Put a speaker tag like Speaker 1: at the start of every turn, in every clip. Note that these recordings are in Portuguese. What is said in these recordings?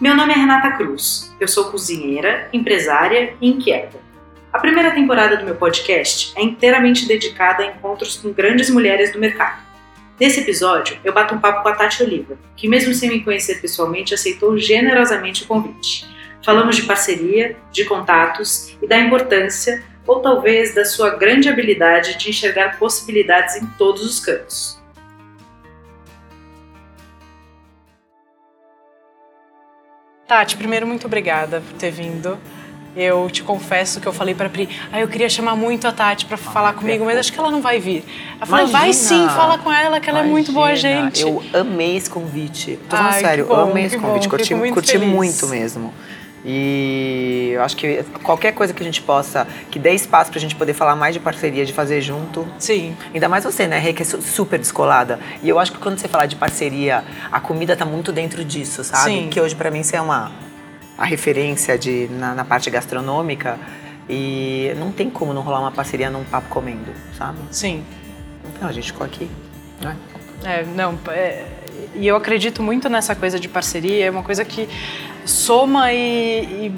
Speaker 1: Meu nome é Renata Cruz. Eu sou cozinheira, empresária e inquieta. A primeira temporada do meu podcast é inteiramente dedicada a encontros com grandes mulheres do mercado. Nesse episódio, eu bato um papo com a Tati Oliva, que, mesmo sem me conhecer pessoalmente, aceitou generosamente o convite. Falamos de parceria, de contatos e da importância, ou talvez da sua grande habilidade de enxergar possibilidades em todos os cantos.
Speaker 2: Tati, primeiro, muito obrigada por ter vindo. Eu te confesso que eu falei para Pri, ah, eu queria chamar muito a Tati para falar comigo, mas acho que ela não vai vir. Ela falou, vai sim, fala com ela que ela Imagina. é muito boa gente.
Speaker 3: Eu amei esse convite. Tô falando Ai, sério, bom, amei esse convite, bom, curti, muito, curti muito mesmo. E eu acho que qualquer coisa que a gente possa, que dê espaço pra gente poder falar mais de parceria, de fazer junto.
Speaker 2: Sim.
Speaker 3: Ainda mais você, né, Rê, que é super descolada. E eu acho que quando você falar de parceria, a comida tá muito dentro disso, sabe? Sim. Que hoje para mim você é uma a referência de, na, na, parte gastronômica. E não tem como não rolar uma parceria num papo comendo, sabe?
Speaker 2: Sim.
Speaker 3: Então a gente ficou aqui,
Speaker 2: né? É, não, é, e eu acredito muito nessa coisa de parceria, é uma coisa que soma e, e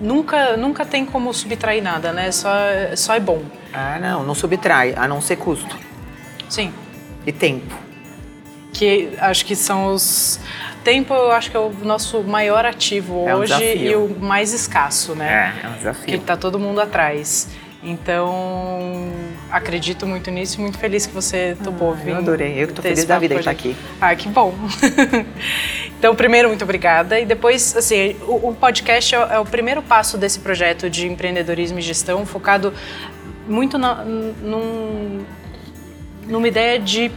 Speaker 2: nunca, nunca tem como subtrair nada, né? Só, só é bom.
Speaker 3: Ah, não, não subtrai, a não ser custo.
Speaker 2: Sim.
Speaker 3: E tempo.
Speaker 2: Que acho que são os. Tempo, eu acho que é o nosso maior ativo é um hoje desafio. e o mais escasso,
Speaker 3: né? É, é um desafio.
Speaker 2: Que tá todo mundo atrás. Então, acredito muito nisso e muito feliz que você topou ah, vir.
Speaker 3: Eu adorei. Eu que tô feliz da vida de estar aqui.
Speaker 2: Ah, que bom. então, primeiro, muito obrigada. E depois, assim, o, o podcast é, é, o primeiro passo desse projeto de empreendedorismo e gestão, focado muito na, num, numa ideia de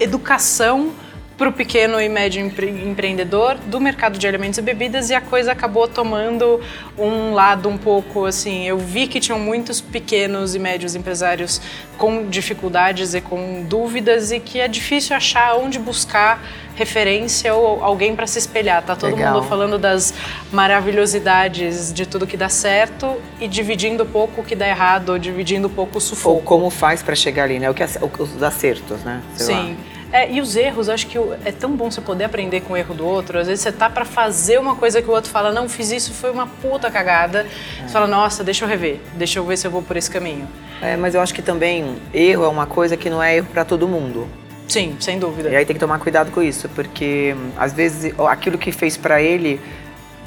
Speaker 2: educação para o pequeno e médio empre empreendedor do mercado de alimentos e bebidas e a coisa acabou tomando um lado um pouco assim. Eu vi que tinham muitos pequenos e médios empresários com dificuldades e com dúvidas e que é difícil achar onde buscar referência ou alguém para se espelhar. Tá todo Legal. mundo falando das maravilhosidades de tudo que dá certo e dividindo pouco o que dá errado, ou dividindo pouco o sufoco.
Speaker 3: Ou como faz para chegar ali, né? O que os acertos, né?
Speaker 2: Sei Sim. Lá. É, e os erros, acho que é tão bom você poder aprender com o erro do outro. Às vezes você tá para fazer uma coisa que o outro fala, não, fiz isso, foi uma puta cagada. É. Você fala, nossa, deixa eu rever, deixa eu ver se eu vou por esse caminho.
Speaker 3: É, mas eu acho que também erro é uma coisa que não é erro para todo mundo.
Speaker 2: Sim, sem dúvida.
Speaker 3: E aí tem que tomar cuidado com isso, porque às vezes aquilo que fez para ele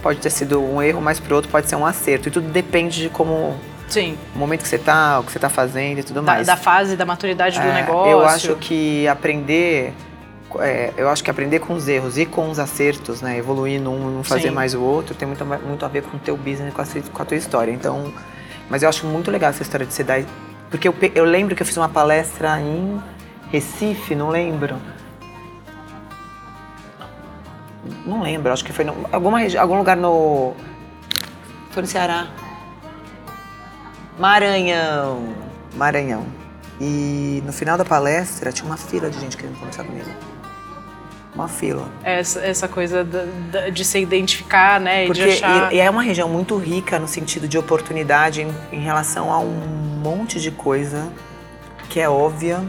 Speaker 3: pode ter sido um erro, mas para outro pode ser um acerto. E tudo depende de como
Speaker 2: Sim.
Speaker 3: O momento que você está, o que você está fazendo e tudo mais.
Speaker 2: Da, fase, da maturidade é, do negócio.
Speaker 3: Eu acho que aprender. É, eu acho que aprender com os erros e com os acertos, né? Evoluir num, não fazer Sim. mais o outro, tem muito, muito a ver com o teu business, com a, com a tua história. Então, mas eu acho muito legal essa história de você dar. Porque eu, eu lembro que eu fiz uma palestra em Recife, não lembro. Não lembro, acho que foi em algum lugar no. Foi no Ceará. Maranhão. Maranhão. E no final da palestra tinha uma fila de gente querendo conversar comigo. Uma fila.
Speaker 2: Essa, essa coisa de, de se identificar, né?
Speaker 3: Porque,
Speaker 2: e, de achar...
Speaker 3: e é uma região muito rica no sentido de oportunidade em, em relação a um monte de coisa que é óbvia,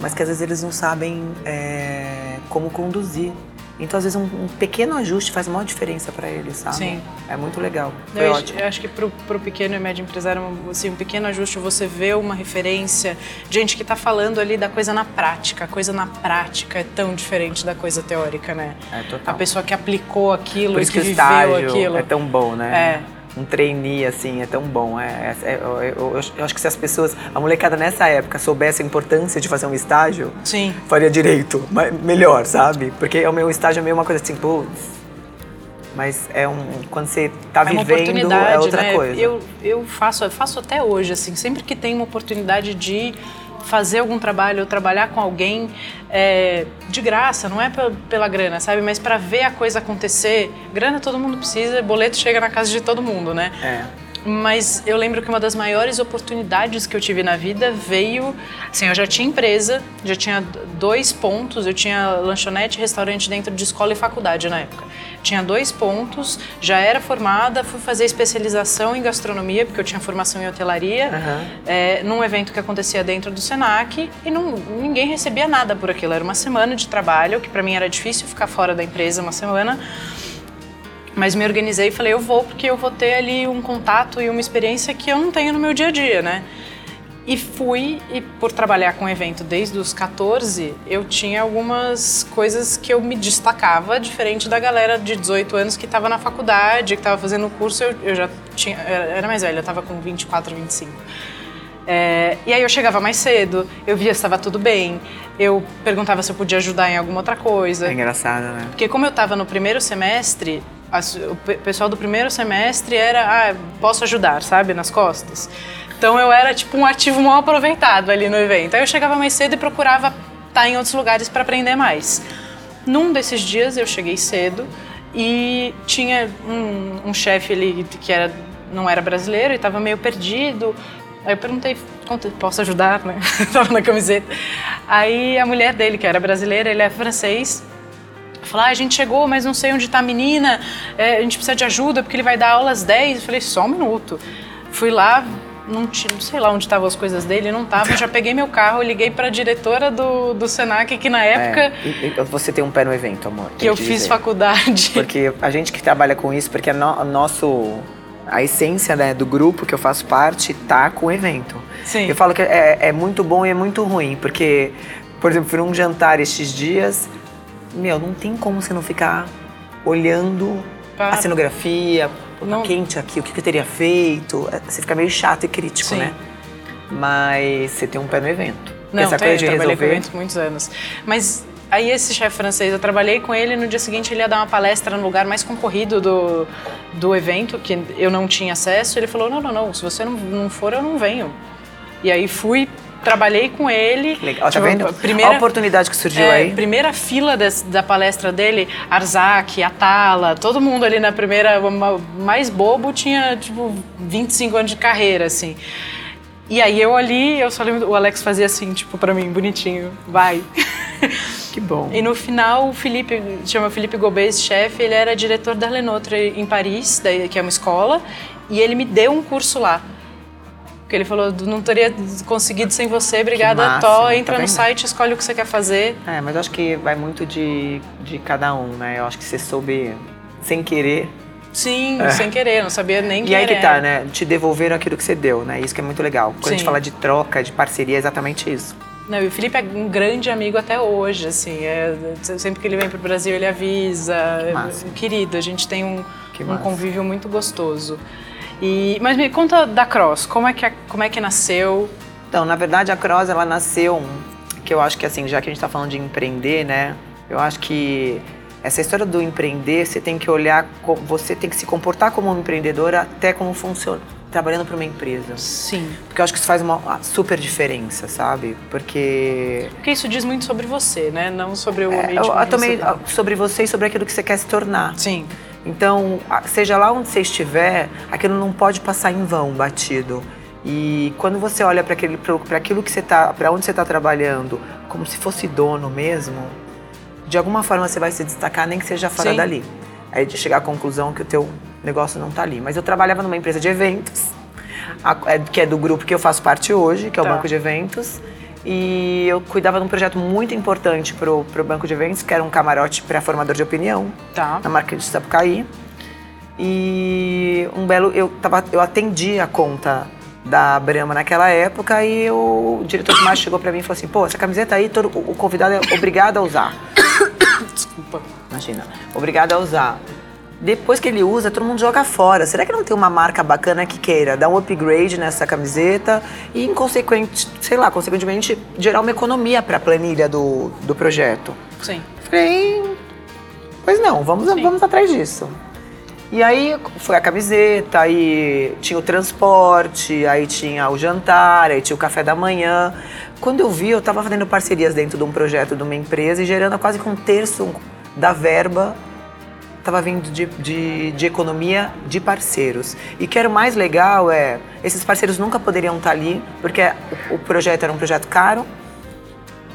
Speaker 3: mas que às vezes eles não sabem é, como conduzir. Então, às vezes, um, um pequeno ajuste faz uma diferença para eles, sabe?
Speaker 2: Sim.
Speaker 3: É muito legal. Foi
Speaker 2: eu,
Speaker 3: ótimo.
Speaker 2: Eu acho que para o pequeno e médio empresário, assim, um pequeno ajuste, você vê uma referência, gente que está falando ali da coisa na prática. A coisa na prática é tão diferente da coisa teórica, né?
Speaker 3: É, total.
Speaker 2: A pessoa que aplicou aquilo
Speaker 3: Por
Speaker 2: e que, que
Speaker 3: viveu
Speaker 2: aquilo.
Speaker 3: É tão bom, né?
Speaker 2: É
Speaker 3: um trainee, assim, é tão bom. É, é, é eu, eu, eu, acho que se as pessoas, a molecada nessa época soubesse a importância de fazer um estágio,
Speaker 2: Sim.
Speaker 3: faria direito, mas melhor, sabe? Porque o meu estágio é meio uma coisa assim, putz, mas é um quando você está é vivendo é outra
Speaker 2: né?
Speaker 3: coisa.
Speaker 2: Eu, eu faço, eu faço até hoje assim, sempre que tem uma oportunidade de fazer algum trabalho ou trabalhar com alguém é, de graça, não é pela grana, sabe? Mas para ver a coisa acontecer, grana todo mundo precisa, boleto chega na casa de todo mundo, né?
Speaker 3: É.
Speaker 2: Mas eu lembro que uma das maiores oportunidades que eu tive na vida veio. Assim, eu já tinha empresa, já tinha dois pontos, eu tinha lanchonete e restaurante dentro de escola e faculdade na época. Tinha dois pontos, já era formada, fui fazer especialização em gastronomia, porque eu tinha formação em hotelaria, uhum. é, num evento que acontecia dentro do SENAC, e não, ninguém recebia nada por aquilo. Era uma semana de trabalho, que para mim era difícil ficar fora da empresa uma semana. Mas me organizei e falei, eu vou porque eu vou ter ali um contato e uma experiência que eu não tenho no meu dia a dia, né? E fui, e por trabalhar com evento desde os 14, eu tinha algumas coisas que eu me destacava, diferente da galera de 18 anos que estava na faculdade, que estava fazendo o curso, eu, eu já tinha, era mais velha, eu estava com 24, 25. É, e aí eu chegava mais cedo, eu via se estava tudo bem, eu perguntava se eu podia ajudar em alguma outra coisa.
Speaker 3: É engraçado, né?
Speaker 2: Porque como eu estava no primeiro semestre, o pessoal do primeiro semestre era, ah, posso ajudar, sabe, nas costas. Então eu era tipo um ativo mal aproveitado ali no evento. Aí eu chegava mais cedo e procurava estar em outros lugares para aprender mais. Num desses dias eu cheguei cedo e tinha um, um chefe ali que era, não era brasileiro e estava meio perdido. Aí eu perguntei, posso ajudar, né? Tava na camiseta. Aí a mulher dele, que era brasileira, ele é francês, falou, ah, a gente chegou, mas não sei onde está a menina, é, a gente precisa de ajuda porque ele vai dar aulas 10. Eu falei, só um minuto. Fui lá, não, tinha, não sei lá onde estavam as coisas dele, não estava. Já peguei meu carro, liguei para a diretora do, do Senac, que na época. É,
Speaker 3: e, e você tem um pé no evento, amor.
Speaker 2: Que eu fiz faculdade.
Speaker 3: Porque a gente que trabalha com isso, porque é no, nosso. A essência né, do grupo que eu faço parte tá com o evento.
Speaker 2: Sim.
Speaker 3: Eu falo que é, é muito bom e é muito ruim, porque, por exemplo, fui num jantar estes dias, meu, não tem como você não ficar olhando a cenografia, não... tá quente aqui, o que, eu teria feito? É, você fica meio chato e crítico,
Speaker 2: Sim.
Speaker 3: né? Mas você tem um pé no evento.
Speaker 2: Não, essa tem, coisa de trabalhei resolver... com eventos muitos anos. Mas aí esse chefe francês, eu trabalhei com ele, no dia seguinte ele ia dar uma palestra no lugar mais concorrido do, do evento, que eu não tinha acesso. Ele falou, não, não, não, se você não, não for, eu não venho. E aí fui trabalhei com ele.
Speaker 3: Legal, tá vendo? Primeira, a oportunidade que surgiu
Speaker 2: é,
Speaker 3: aí.
Speaker 2: Primeira fila des, da palestra dele, Arzak, Atala, todo mundo ali na primeira, mais bobo, tinha tipo 25 anos de carreira, assim. E aí eu ali, eu só lembro, o Alex fazia assim, tipo, para mim, bonitinho, vai.
Speaker 3: Que bom.
Speaker 2: E no final, o Felipe, chama Felipe Gobez, chefe, ele era diretor da Lenotre em Paris, que é uma escola, e ele me deu um curso lá. Porque ele falou, não teria conseguido sem você, obrigada, Tó, entra tá no site, escolhe o que você quer fazer.
Speaker 3: É, mas eu acho que vai muito de, de cada um, né? Eu acho que você soube, sem querer...
Speaker 2: Sim, é. sem querer, não sabia nem
Speaker 3: E aí que tá, né? Te devolveram aquilo que você deu, né? Isso que é muito legal. Quando
Speaker 2: Sim.
Speaker 3: a gente fala de troca, de parceria, é exatamente isso.
Speaker 2: Não, e o Felipe é um grande amigo até hoje, assim. É, sempre que ele vem pro Brasil, ele avisa.
Speaker 3: Que
Speaker 2: é,
Speaker 3: massa.
Speaker 2: querido, a gente tem um, um convívio muito gostoso. E, mas me conta da Cross, como é que, como é que nasceu?
Speaker 3: Então, na verdade, a Cross, ela nasceu, que eu acho que assim, já que a gente está falando de empreender, né? Eu acho que essa história do empreender, você tem que olhar, você tem que se comportar como uma empreendedora até como funciona, trabalhando para uma empresa.
Speaker 2: Sim.
Speaker 3: Porque eu acho que isso faz uma super diferença, sabe? Porque
Speaker 2: Porque isso diz muito sobre você, né? Não sobre o
Speaker 3: é,
Speaker 2: ambiente
Speaker 3: eu,
Speaker 2: onde
Speaker 3: eu
Speaker 2: você
Speaker 3: também
Speaker 2: tá.
Speaker 3: sobre você e sobre aquilo que você quer se tornar.
Speaker 2: Sim.
Speaker 3: Então, seja lá onde você estiver, aquilo não pode passar em vão, batido. E quando você olha para aquele para aquilo que você tá, para onde você está trabalhando, como se fosse dono mesmo, de alguma forma você vai se destacar, nem que seja fora
Speaker 2: Sim.
Speaker 3: dali. Aí de chegar à conclusão que o teu negócio não está ali. Mas eu trabalhava numa empresa de eventos, a- é, que é do grupo que eu faço parte hoje, que é o
Speaker 2: Tá.
Speaker 3: Banco de Eventos. E eu cuidava de um projeto muito importante para o Banco de Eventos, que era um camarote para formador de opinião
Speaker 2: Tá.
Speaker 3: na marca de Sapucaí. E um belo. Eu, tava, eu atendi a conta da Brahma naquela época e o diretor de marketing chegou pra mim e falou assim: pô, essa camiseta aí, todo, o convidado é obrigado a usar.
Speaker 2: Desculpa.
Speaker 3: Imagina, obrigado a usar. Depois que ele usa, todo mundo joga fora. Será que não tem uma marca bacana que queira dar um upgrade nessa camiseta e, inconsequente, sei lá, consequentemente, gerar uma economia para a planilha do, do projeto?
Speaker 2: Sim.
Speaker 3: Falei, pois não, vamos,
Speaker 2: Sim.
Speaker 3: vamos atrás disso. E aí foi a camiseta, aí tinha o transporte, aí tinha o jantar, aí tinha o café da manhã. Quando eu vi, eu estava fazendo parcerias dentro de um projeto de uma empresa e gerando quase que um terço da verba estava vindo de, de, de economia de parceiros. E que era o mais legal é, esses parceiros nunca poderiam estar ali, porque o, o projeto era um projeto caro,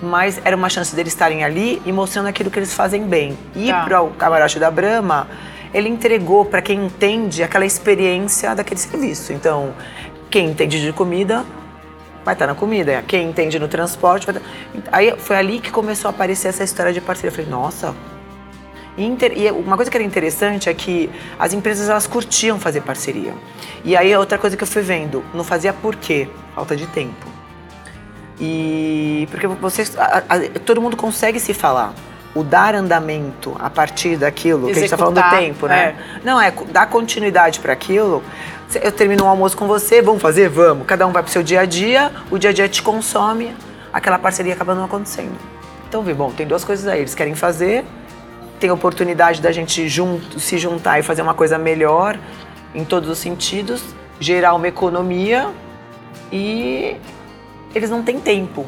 Speaker 3: mas era uma chance deles estarem ali e mostrando aquilo que eles fazem bem. E
Speaker 2: Tá.
Speaker 3: para o camarote da Brahma, ele entregou para quem entende aquela experiência daquele serviço. Então, quem entende de comida vai estar na comida, quem entende no transporte vai estar... Aí foi ali que começou a aparecer essa história de parceria. Eu falei, nossa, E uma coisa que era interessante é que as empresas elas curtiam fazer parceria. E aí outra coisa que eu fui vendo, não fazia por quê? Falta de tempo. E porque vocês, a, a, todo mundo consegue se falar. O dar andamento a partir daquilo, Executar, que a gente está falando do tempo, né? É. Não, é dar continuidade para aquilo. Eu termino um almoço com você, vamos fazer? Vamos. Cada um vai para o seu dia a dia, o dia a dia te consome, aquela parceria acaba não acontecendo. Então, vi, bom, tem duas coisas aí. Eles querem fazer, tem oportunidade da gente junto, se juntar e fazer uma coisa melhor em todos os sentidos, gerar uma economia e eles não têm tempo.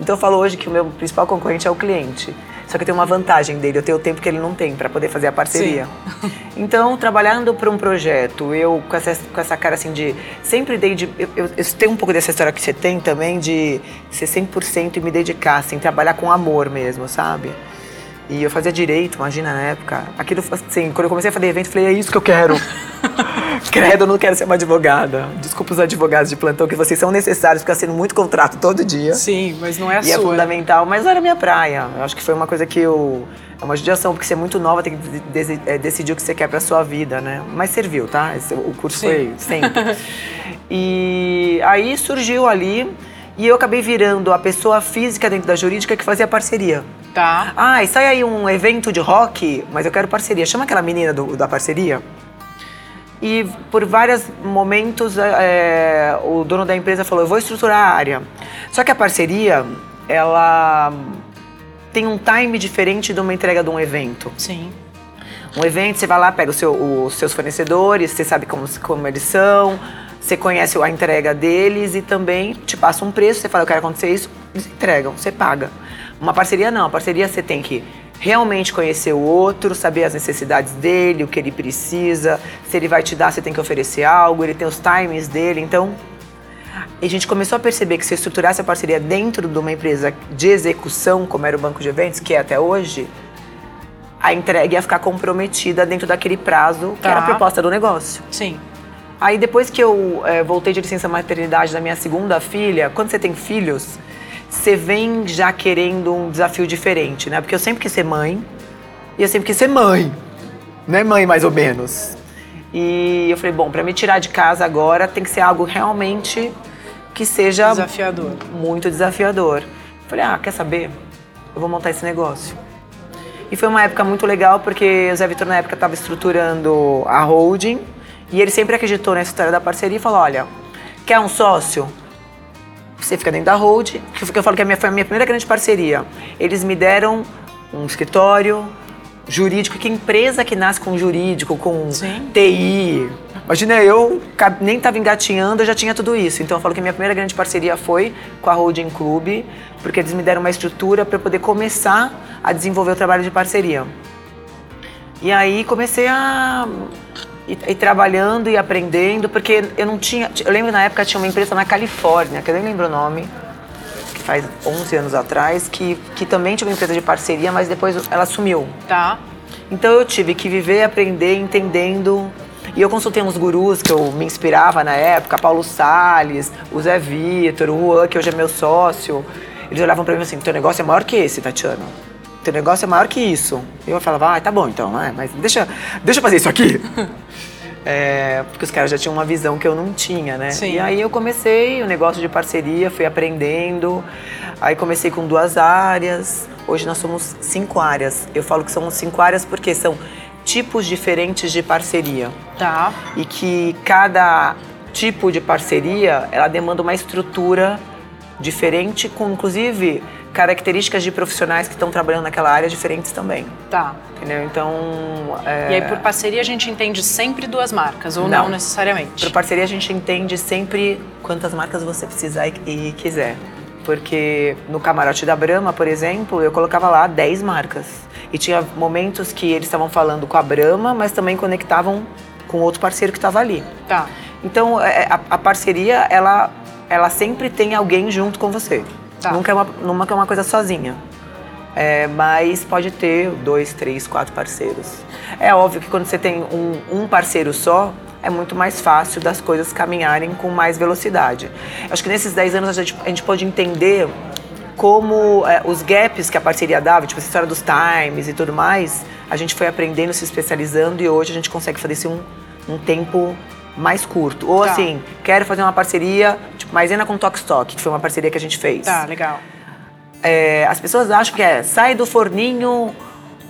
Speaker 3: Então eu falo hoje que o meu principal concorrente é o cliente. Só que tem uma vantagem dele, eu tenho o tempo que ele não tem para poder fazer a parceria. Sim. Então, trabalhando para um projeto, eu com essa, com essa cara assim de. Sempre dei de. Eu, eu, eu tenho um pouco dessa história que você tem também de ser 100% e me dedicar, assim, trabalhar com amor mesmo, sabe? E eu fazia direito, imagina na época. Aquilo, assim, quando eu comecei a fazer evento, eu falei, é isso que eu quero. Credo, eu não quero ser uma advogada. Desculpa os advogados de plantão, que vocês são necessários, porque assinam muito contrato todo dia.
Speaker 2: Sim, mas não é a
Speaker 3: e
Speaker 2: sua.
Speaker 3: E é fundamental, mas não era minha praia. Eu acho que foi uma coisa que eu... É uma judiação, porque você é muito nova, tem que é, decidir o que você quer pra sua vida, né? Mas serviu, tá? O curso Sim. foi sempre. e aí surgiu ali, e eu acabei virando a pessoa física dentro da jurídica que fazia parceria.
Speaker 2: Tá.
Speaker 3: Ah, e sai aí um evento de rock, mas eu quero parceria. Chama aquela menina do, da parceria. E por vários momentos é, o dono da empresa falou: eu vou estruturar a área. Só que a parceria, ela tem um time diferente de uma entrega de um evento.
Speaker 2: Sim.
Speaker 3: Um evento, você vai lá, pega seu, os seus fornecedores, você sabe como, como eles são, você conhece a entrega deles e também te passa um preço, você fala, eu quero acontecer isso, eles entregam, você paga. Uma parceria não, a parceria você tem que realmente conhecer o outro, saber as necessidades dele, o que ele precisa, se ele vai te dar, você tem que oferecer algo, ele tem os times dele, então a gente começou a perceber que se estruturasse a parceria dentro de uma empresa de execução, como era o banco de eventos, que é até hoje, a entrega ia ficar comprometida dentro daquele prazo tá. que era a tá. proposta do negócio.
Speaker 2: Sim.
Speaker 3: Aí depois que eu é, voltei de licença maternidade da minha segunda filha, quando você tem filhos, você vem já querendo um desafio diferente, né? Porque eu sempre quis ser mãe e eu sempre quis ser mãe, não é mãe mais ou menos. E eu falei, bom, para me tirar de casa agora tem que ser algo realmente que seja
Speaker 2: desafiador.
Speaker 3: Muito desafiador. falei, ah, quer saber? Eu vou montar esse negócio. E foi uma época muito legal porque o Zé Vitor na época estava estruturando a holding e ele sempre acreditou nessa história da parceria e falou, olha, quer um sócio? você fica dentro da hold, que eu falo que a minha, foi a minha primeira grande parceria. Eles me deram um escritório jurídico, que empresa que nasce com jurídico, com Sim. TI. Imagina, eu nem estava engatinhando, eu já tinha tudo isso. Então eu falo que a minha primeira grande parceria foi com a Holding Club, porque eles me deram uma estrutura para poder começar a desenvolver o trabalho de parceria. E aí comecei a e, e, trabalhando e aprendendo, porque eu não tinha. Eu lembro na época tinha uma empresa na Califórnia, que eu nem lembro o nome, que faz 11 anos atrás, que, que também tinha uma empresa de parceria, mas depois ela sumiu.
Speaker 2: Tá.
Speaker 3: Então eu tive que viver, aprender, entendendo. E eu consultei uns gurus que eu me inspirava na época, Paulo Sales, o Zé Vitor, o Juan, que hoje é meu sócio. Eles olhavam para mim assim: teu negócio é maior que esse, Tatiana teu negócio é maior que isso. Eu falava, ah, tá bom então, mas deixa, deixa eu fazer isso aqui. É, porque os caras já tinham uma visão que eu não tinha, né?
Speaker 2: Sim.
Speaker 3: E aí eu comecei o negócio de parceria, fui aprendendo. Aí comecei com duas áreas. Hoje nós somos cinco áreas. Eu falo que são cinco áreas porque são tipos diferentes de parceria.
Speaker 2: Tá.
Speaker 3: E que cada tipo de parceria, ela demanda uma estrutura diferente, com inclusive características de profissionais que estão trabalhando naquela área diferentes também.
Speaker 2: Tá.
Speaker 3: Entendeu? Então. É...
Speaker 2: E aí, por parceria, a gente entende sempre duas marcas, ou não, não necessariamente?
Speaker 3: Por parceria, a gente entende sempre quantas marcas você precisar e, e quiser. Porque no camarote da Brahma, por exemplo, eu colocava lá 10 marcas. E tinha momentos que eles estavam falando com a Brahma, mas também conectavam com outro parceiro que estava ali.
Speaker 2: Tá.
Speaker 3: Então, é, a, a parceria, ela, ela sempre tem alguém junto com você. Tá. Nunca, é uma, nunca é uma coisa sozinha. É, mas pode ter dois, três, quatro parceiros. É óbvio que quando você tem um, um parceiro só, é muito mais fácil das coisas caminharem com mais velocidade. Acho que nesses 10 anos a gente, a gente pode entender como é, os gaps que a parceria dava, tipo a história dos times e tudo mais, a gente foi aprendendo, se especializando e hoje a gente consegue fazer isso um, um tempo mais curto. Ou
Speaker 2: Tá.
Speaker 3: assim, quero fazer uma parceria, tipo, Maisena com Tokstok, que foi uma parceria que a gente fez.
Speaker 2: Tá, legal.
Speaker 3: É, as pessoas acham que é sai do forninho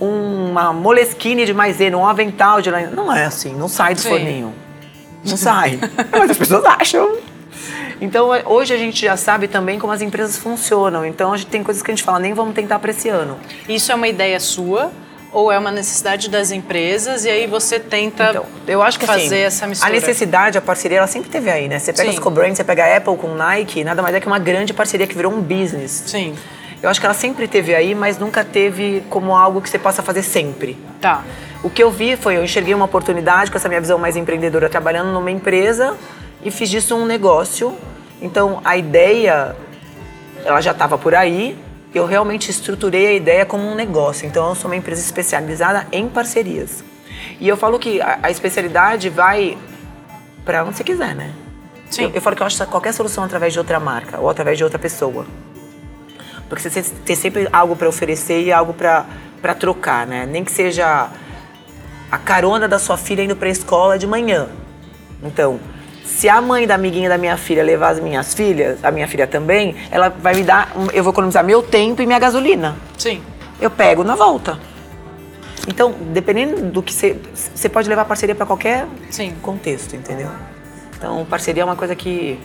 Speaker 3: uma moleskine de maisena, um avental de. Não é assim, não sai do
Speaker 2: Sim.
Speaker 3: forninho. Não sai. Mas as pessoas acham. Então, é, hoje a gente já sabe também como as empresas funcionam. Então, a gente tem coisas que a gente fala, nem vamos tentar para esse ano.
Speaker 2: Isso é uma ideia sua ou é uma necessidade das empresas e aí você tenta
Speaker 3: Então, eu acho que
Speaker 2: fazer
Speaker 3: assim,
Speaker 2: essa mistura?
Speaker 3: a necessidade, a parceria, ela sempre teve aí, né? Você pega
Speaker 2: Sim.
Speaker 3: os co-brands, você pega a Apple com Nike, nada mais é que uma grande parceria que virou um business.
Speaker 2: Sim,
Speaker 3: Eu acho que ela sempre teve aí, mas nunca teve como algo que você possa fazer sempre.
Speaker 2: tá.
Speaker 3: O que eu vi foi, eu enxerguei uma oportunidade com essa minha visão mais empreendedora, trabalhando numa empresa e fiz disso um negócio. Então, a ideia, ela já estava por aí. Eu realmente estruturei a ideia como um negócio. Então, eu sou uma empresa especializada em parcerias. E eu falo que a, a especialidade vai para onde você quiser, né?
Speaker 2: Sim.
Speaker 3: Eu, eu falo que eu acho qualquer solução através de outra marca ou através de outra pessoa. Porque você tem sempre algo para oferecer e algo para trocar, né? Nem que seja a carona da sua filha indo para a escola de manhã. Então, se a mãe da amiguinha da minha filha levar as minhas filhas, a minha filha também, ela vai me dar, eu vou economizar meu tempo e minha gasolina.
Speaker 2: Sim.
Speaker 3: Eu pego na volta. Então, dependendo do que você, você pode levar parceria para qualquer
Speaker 2: Sim.
Speaker 3: contexto, entendeu? Então, parceria é uma coisa que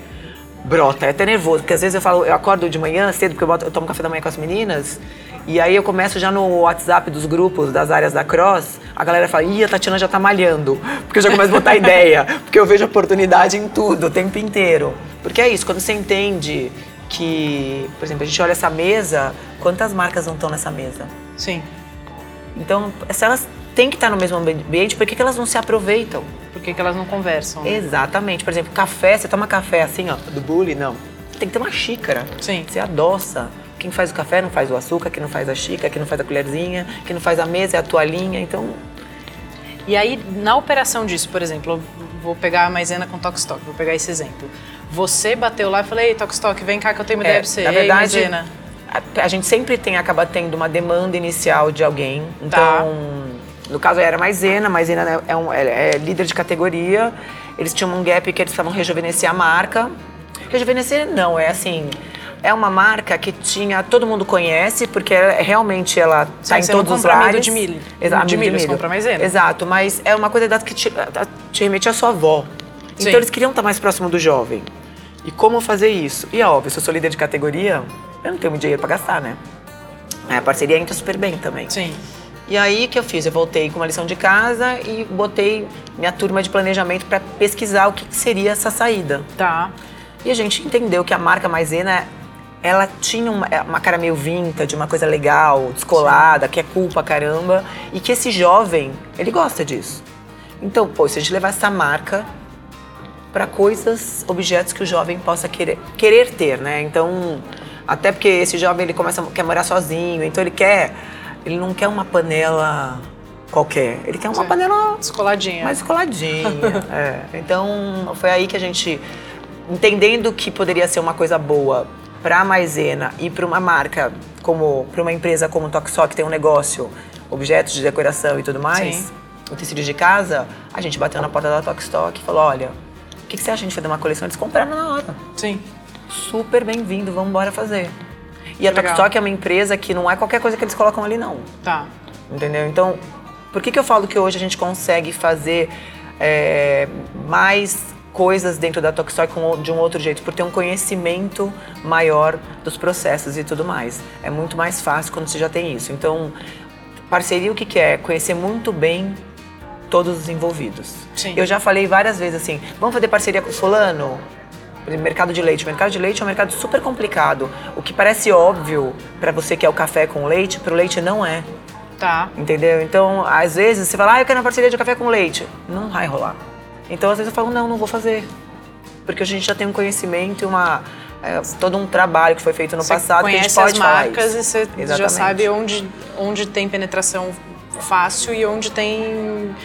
Speaker 3: brota, é até nervoso, porque às vezes eu falo, eu acordo de manhã cedo, porque eu, boto- eu tomo café da manhã com as meninas, e aí eu começo já no WhatsApp dos grupos das áreas da Cross, a galera fala, ih, a Tatiana já tá malhando, porque eu já começo a botar ideia, porque eu vejo oportunidade em tudo, o tempo inteiro. Porque é isso, quando você entende que, por exemplo, a gente olha essa mesa, quantas marcas não estão nessa mesa?
Speaker 2: Sim.
Speaker 3: Então, se elas têm que estar no mesmo ambiente, por que, que elas não se aproveitam?
Speaker 2: Por que, que elas não conversam? né?
Speaker 3: Exatamente. Por exemplo, café, você toma café assim, ó, do bule, não. Tem que ter uma xícara.
Speaker 2: Sim.
Speaker 3: Você adoça. Quem faz o café não faz o açúcar, quem não faz a xícara, quem não faz a colherzinha, quem não faz a mesa é a toalhinha. Então,
Speaker 2: E aí, na operação disso, por exemplo, vou pegar a maisena com Tokstok, vou pegar esse exemplo. Você bateu lá e falou, ei, Tokstok, vem cá que eu tenho uma ideia pra você.
Speaker 3: É, na
Speaker 2: Ei,
Speaker 3: verdade,
Speaker 2: maisena.
Speaker 3: a, a gente sempre tem, acaba tendo uma demanda inicial de alguém.
Speaker 2: Tá.
Speaker 3: Então, no caso era Maisena, Maisena é, um- é- é líder de categoria. Eles tinham um gap que eles estavam rejuvenescer a marca. Rejuvenescer não, é assim. É uma marca que tinha, todo mundo conhece, porque ela- realmente ela está em todos os lares.
Speaker 2: de milho.
Speaker 3: Exato,
Speaker 2: De milho, você compra maisena.
Speaker 3: Exato, mas é uma coisa que te, te remete à sua avó.
Speaker 2: Sim.
Speaker 3: Então eles queriam estar mais próximo do jovem. E como fazer isso? E é óbvio, se eu sou líder de categoria, eu não tenho muito dinheiro para gastar, né? A parceria entra super bem também.
Speaker 2: Sim.
Speaker 3: E aí o que eu fiz? Eu voltei com uma lição de casa e botei minha turma de planejamento para pesquisar o que que seria essa saída.
Speaker 2: Tá.
Speaker 3: E a gente entendeu que a marca Maisena, ela tinha uma, uma cara meio vintage, uma coisa legal, descolada, que é cool pra caramba, e que esse jovem, ele gosta disso. Então, pô, se a gente levar essa marca para coisas, objetos que o jovem possa querer, querer ter, né? Então, até porque esse jovem ele começa quer morar sozinho, então ele quer, ele não quer uma panela qualquer, ele quer uma
Speaker 2: Sim.
Speaker 3: panela
Speaker 2: Descoladinha.
Speaker 3: mais coladinha. é. Então foi aí que a gente, entendendo que poderia ser uma coisa boa para a Maisena e para uma marca como para uma empresa como Toksok que tem um negócio, objetos de decoração e tudo mais,
Speaker 2: Sim.
Speaker 3: o tecido de casa, a gente bateu na porta da Tokstock e falou, olha, o que, que você acha de a gente fazer uma coleção? Eles compraram na hora.
Speaker 2: Sim.
Speaker 3: Super bem-vindo, vamos embora fazer. E a
Speaker 2: Legal.
Speaker 3: Tokstock é uma empresa que não é qualquer coisa que eles colocam ali, não.
Speaker 2: Tá.
Speaker 3: Entendeu? Então, por que, que eu falo que hoje a gente consegue fazer é, mais coisas dentro da Tokstok o- de um outro jeito? Por ter um conhecimento maior dos processos e tudo mais. É muito mais fácil quando você já tem isso. Então, parceria o que, que é? Conhecer muito bem todos os envolvidos.
Speaker 2: Sim.
Speaker 3: Eu já falei várias vezes assim, vamos fazer parceria com fulano? Mercado de leite. O mercado de leite é um mercado super complicado. O que parece óbvio para você que é o café com leite, para o leite não é.
Speaker 2: Tá.
Speaker 3: Entendeu? Então, às vezes, você fala, ah, eu quero uma parceria de café com leite. Não vai rolar. Então, às vezes eu falo, não, não vou fazer. Porque a gente já tem um conhecimento e uma, é, todo um trabalho que foi feito no
Speaker 2: Você
Speaker 3: passado que a gente pode
Speaker 2: as marcas e você já
Speaker 3: Exatamente.
Speaker 2: sabe onde, onde tem penetração fácil e onde tem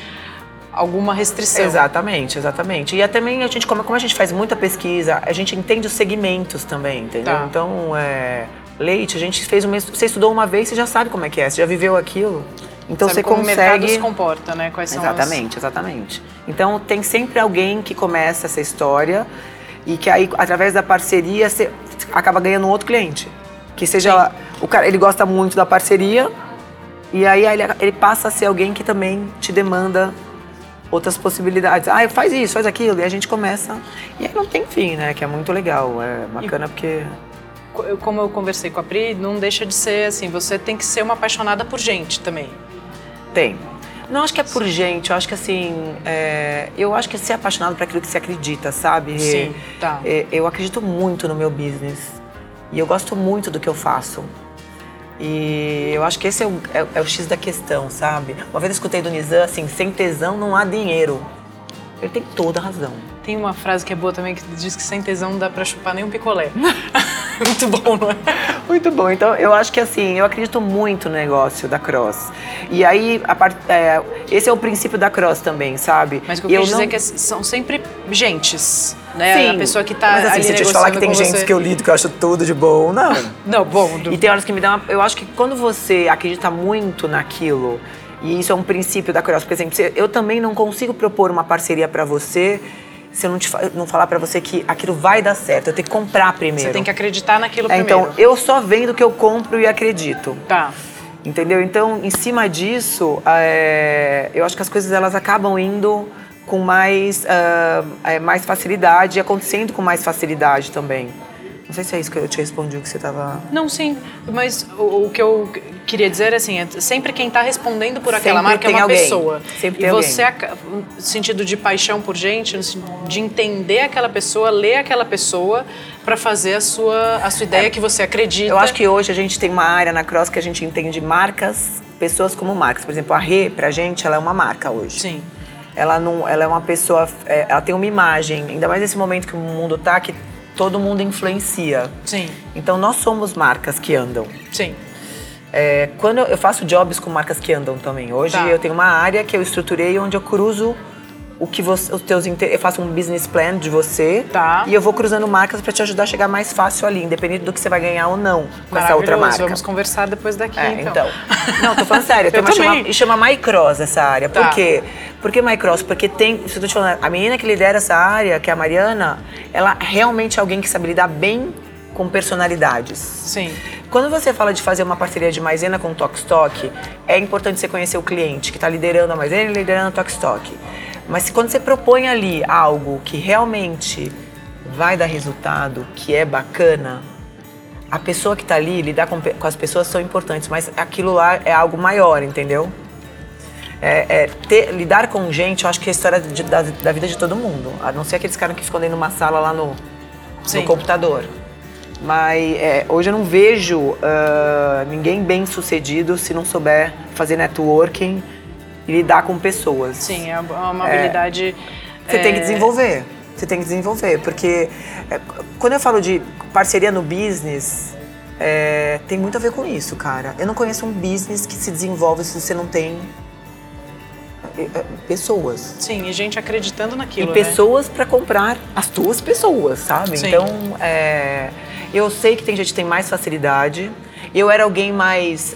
Speaker 2: alguma restrição.
Speaker 3: Exatamente, exatamente. E até também a gente, como, como a gente faz muita pesquisa, a gente entende os segmentos também, entendeu?
Speaker 2: Tá.
Speaker 3: Então, é, leite, a gente fez uma. Você estudou uma vez, você já sabe como é que é, você já viveu aquilo. Então
Speaker 2: Sabe
Speaker 3: você
Speaker 2: como
Speaker 3: consegue.
Speaker 2: o mercado se comporta, né? Quais são
Speaker 3: Exatamente, exatamente. Então tem sempre alguém que começa essa história e que aí, através da parceria, você acaba ganhando um outro cliente. Que seja. O cara, ele gosta muito da parceria e aí ele, ele passa a ser alguém que também te demanda outras possibilidades. Ah, faz isso, faz aquilo. E a gente começa. E aí não tem fim, né? Que é muito legal. É bacana porque.
Speaker 2: Eu- Como eu conversei com a Pri, não deixa de ser assim, você tem que ser uma apaixonada por gente também.
Speaker 3: Tem. Não acho que é por gente, eu acho que assim. é, eu acho que é ser apaixonado por aquilo que você acredita, sabe?
Speaker 2: Sim, tá.
Speaker 3: É, eu acredito muito no meu business. E eu gosto muito do que eu faço. E eu acho que esse é o, é- é o X da questão, sabe? Uma vez eu escutei do Nizam assim: sem tesão não há dinheiro. Ele tem toda a razão.
Speaker 2: Tem uma frase que é boa também que diz que sem tesão não dá pra chupar nem um picolé. Muito bom, não é?
Speaker 3: Muito bom. Então, eu acho que assim, eu acredito muito no negócio da Cross. E aí, a part... é, esse é o princípio da Cross também, sabe?
Speaker 2: Mas o que eu
Speaker 3: E
Speaker 2: quis dizer
Speaker 3: não-
Speaker 2: é que são sempre gentes, né?
Speaker 3: Sim,
Speaker 2: a pessoa que tá
Speaker 3: Mas assim,
Speaker 2: ali
Speaker 3: se eu te falar que tem gente
Speaker 2: você.
Speaker 3: que eu lido que eu acho tudo de bom, não.
Speaker 2: Não, bom, do-
Speaker 3: E tem horas que me dá uma... Eu acho que quando você acredita muito naquilo, e isso é um princípio da Cross, por exemplo, eu também não consigo propor uma parceria pra você se eu não, te não falar pra você que aquilo vai dar certo. Eu tenho que comprar primeiro.
Speaker 2: você tem que acreditar naquilo
Speaker 3: É,
Speaker 2: primeiro.
Speaker 3: então, eu só vendo que eu compro e acredito.
Speaker 2: Tá.
Speaker 3: Entendeu? Então, em cima disso, é, eu acho que as coisas elas acabam indo com mais, é, mais facilidade e acontecendo com mais facilidade também. Não sei se é isso que eu te respondi o que você estava.
Speaker 2: Não, sim, mas o, o que eu queria dizer assim, é sempre quem está respondendo por aquela
Speaker 3: Sempre
Speaker 2: marca é uma
Speaker 3: alguém.
Speaker 2: pessoa.
Speaker 3: Sempre
Speaker 2: e
Speaker 3: tem
Speaker 2: você,
Speaker 3: alguém.
Speaker 2: no sentido de paixão por gente, de entender aquela pessoa, ler aquela pessoa para fazer a sua, a sua ideia que você acredita.
Speaker 3: Eu acho que hoje a gente tem uma área na Cross que a gente entende marcas, pessoas como marcas. Por exemplo, a Rê, pra gente, ela é uma marca hoje.
Speaker 2: Sim.
Speaker 3: Ela não, ela é uma pessoa, é, ela tem uma imagem, ainda mais nesse momento que o mundo tá, que todo mundo influencia.
Speaker 2: Sim,
Speaker 3: Então nós somos marcas que andam.
Speaker 2: sim.
Speaker 3: É, quando eu, faço jobs com marcas que andam também. Hoje
Speaker 2: Tá.
Speaker 3: eu tenho uma área que eu estruturei onde eu cruzo o que você, os teus eu faço um business plan de você
Speaker 2: Tá.
Speaker 3: e eu vou cruzando marcas para te ajudar a chegar mais fácil ali, independente do que você vai ganhar ou não com essa outra marca.
Speaker 2: Vamos conversar depois daqui,
Speaker 3: É,
Speaker 2: então.
Speaker 3: então. Não, tô falando sério. Tem uma chama, e chama MyCross essa área.
Speaker 2: Tá.
Speaker 3: Por quê? Por que MyCross? Porque tem. Se eu tô te falando, a menina que lidera essa área, que é a Mariana, ela realmente é alguém que sabe lidar bem com personalidades.
Speaker 2: Sim.
Speaker 3: Quando você fala de fazer uma parceria de maisena com o Tokstok, é importante você conhecer o cliente que está liderando a maisena e liderando o Tokstok. Mas quando você propõe ali algo que realmente vai dar resultado, que é bacana, a pessoa que está ali, lidar com, com as pessoas são importantes, mas aquilo lá é algo maior, entendeu? É, é, ter- lidar com gente, eu acho que é a história de- da, da vida de todo mundo. A não ser aqueles caras que ficam dentro de uma sala lá no, no computador. Mas é, hoje eu não vejo ah, ninguém bem sucedido se não souber fazer networking e lidar com pessoas.
Speaker 2: Sim, é uma habilidade.
Speaker 3: Você tem que
Speaker 2: é,
Speaker 3: desenvolver. Você tem que desenvolver. Porque é, quando eu falo de parceria no business, é, tem muito a ver com isso, cara. Eu não conheço um business que se desenvolve se você não tem é, é, pessoas.
Speaker 2: Sim, e gente acreditando naquilo.
Speaker 3: E
Speaker 2: né?
Speaker 3: pessoas para comprar as tuas pessoas, sabe?
Speaker 2: Sim.
Speaker 3: Então, é, eu sei que tem gente que tem mais facilidade. Eu era alguém mais.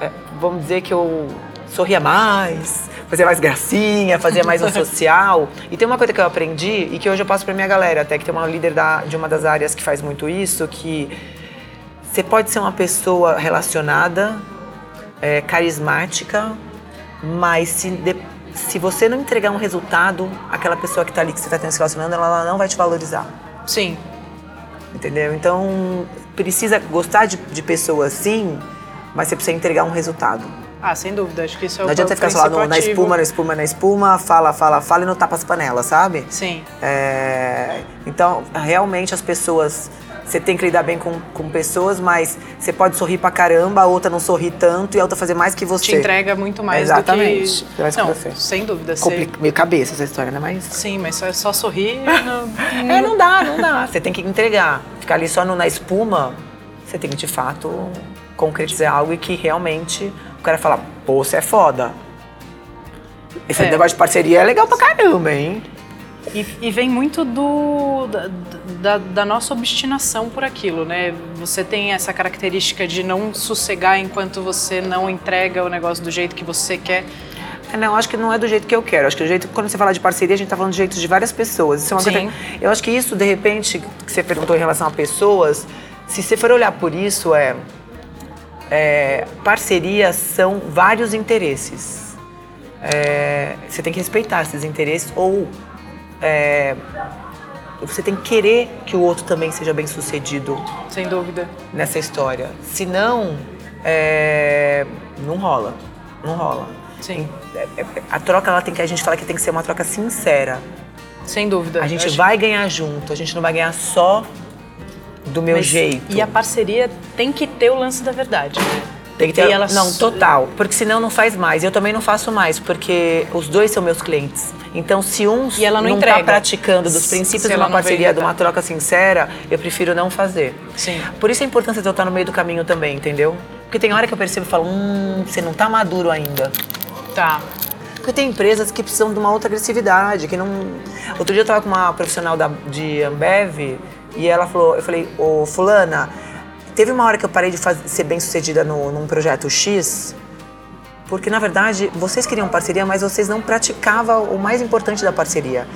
Speaker 3: É, vamos dizer que eu sorria mais, fazia mais gracinha, fazia mais um social. E tem uma coisa que eu aprendi e que hoje eu passo pra minha galera, até que tem uma líder da- de uma das áreas que faz muito isso, que você pode ser uma pessoa relacionada, é, carismática, mas se, de- se você não entregar um resultado, aquela pessoa que está ali que você está tendo se relacionando, ela, ela não vai te valorizar.
Speaker 2: Sim,
Speaker 3: Entendeu? Então, precisa gostar de, de pessoas sim, mas você precisa entregar um resultado.
Speaker 2: Ah, sem dúvida. Acho que isso é o
Speaker 3: não adianta você ficar só lá na espuma, na espuma, na espuma, fala, fala, fala e não tapa as panelas, sabe?
Speaker 2: Sim.
Speaker 3: É, então, realmente as pessoas. Você tem que lidar bem com, com pessoas, mas você pode sorrir pra caramba, a outra não sorri tanto e a outra fazer mais que você.
Speaker 2: Te entrega muito mais
Speaker 3: Exatamente.
Speaker 2: do que.
Speaker 3: Que
Speaker 2: não,
Speaker 3: você.
Speaker 2: sem dúvida. Você...
Speaker 3: Complica, meio cabeça essa história, né? Mas.
Speaker 2: Sim, mas só, só sorrir. não-
Speaker 3: É, não dá, não dá. Você tem que entregar. Ficar ali só no- na espuma, você tem que de fato concretizar algo e que realmente o cara fala, pô, você é foda. Esse
Speaker 2: É.
Speaker 3: negócio de parceria é legal pra caramba, hein?
Speaker 2: E, e vem muito do, da, da, da, nossa obstinação por aquilo, né? Você tem essa característica de não sossegar enquanto você não entrega o negócio do jeito que você quer.
Speaker 3: É, não, acho que não é do jeito que eu quero. Acho que do jeito quando você fala de parceria, a gente está falando de jeitos de várias pessoas. Isso é uma Sim. Coisa, eu acho que isso, de repente, que você perguntou em relação a pessoas, se você for olhar por isso, é, é parcerias são vários interesses. É, você tem que respeitar esses interesses ou é, você tem que querer que o outro também seja bem sucedido.
Speaker 2: Sem dúvida.
Speaker 3: Nessa história. Senão, é, não rola. Não rola.
Speaker 2: Sim.
Speaker 3: É, é, a troca, ela tem que, a gente fala que tem que ser uma troca sincera.
Speaker 2: Sem dúvida.
Speaker 3: A gente vai ganhar junto, a gente não vai ganhar só do meu Mas, jeito.
Speaker 2: E a parceria tem que ter o lance da verdade, né?
Speaker 3: Tem que ter. Ela... Não, total. Porque senão não faz mais. Eu também não faço mais, porque os dois são meus clientes. Então, se um
Speaker 2: e ela não,
Speaker 3: está praticando dos princípios de uma parceria, de uma troca sincera, eu prefiro não fazer.
Speaker 2: Sim.
Speaker 3: Por isso a importância de eu estar no meio do caminho também, entendeu? Porque tem hora que eu percebo e falo, hum, você não está maduro ainda.
Speaker 2: Tá.
Speaker 3: Porque tem empresas que precisam de uma outra agressividade, que não... Outro dia eu estava com uma profissional da, de Ambev e ela falou, eu falei, ô fulana, teve uma hora que eu parei de fazer, ser bem sucedida no, num projeto X, porque na verdade vocês queriam parceria, mas vocês não praticavam o mais importante da parceria,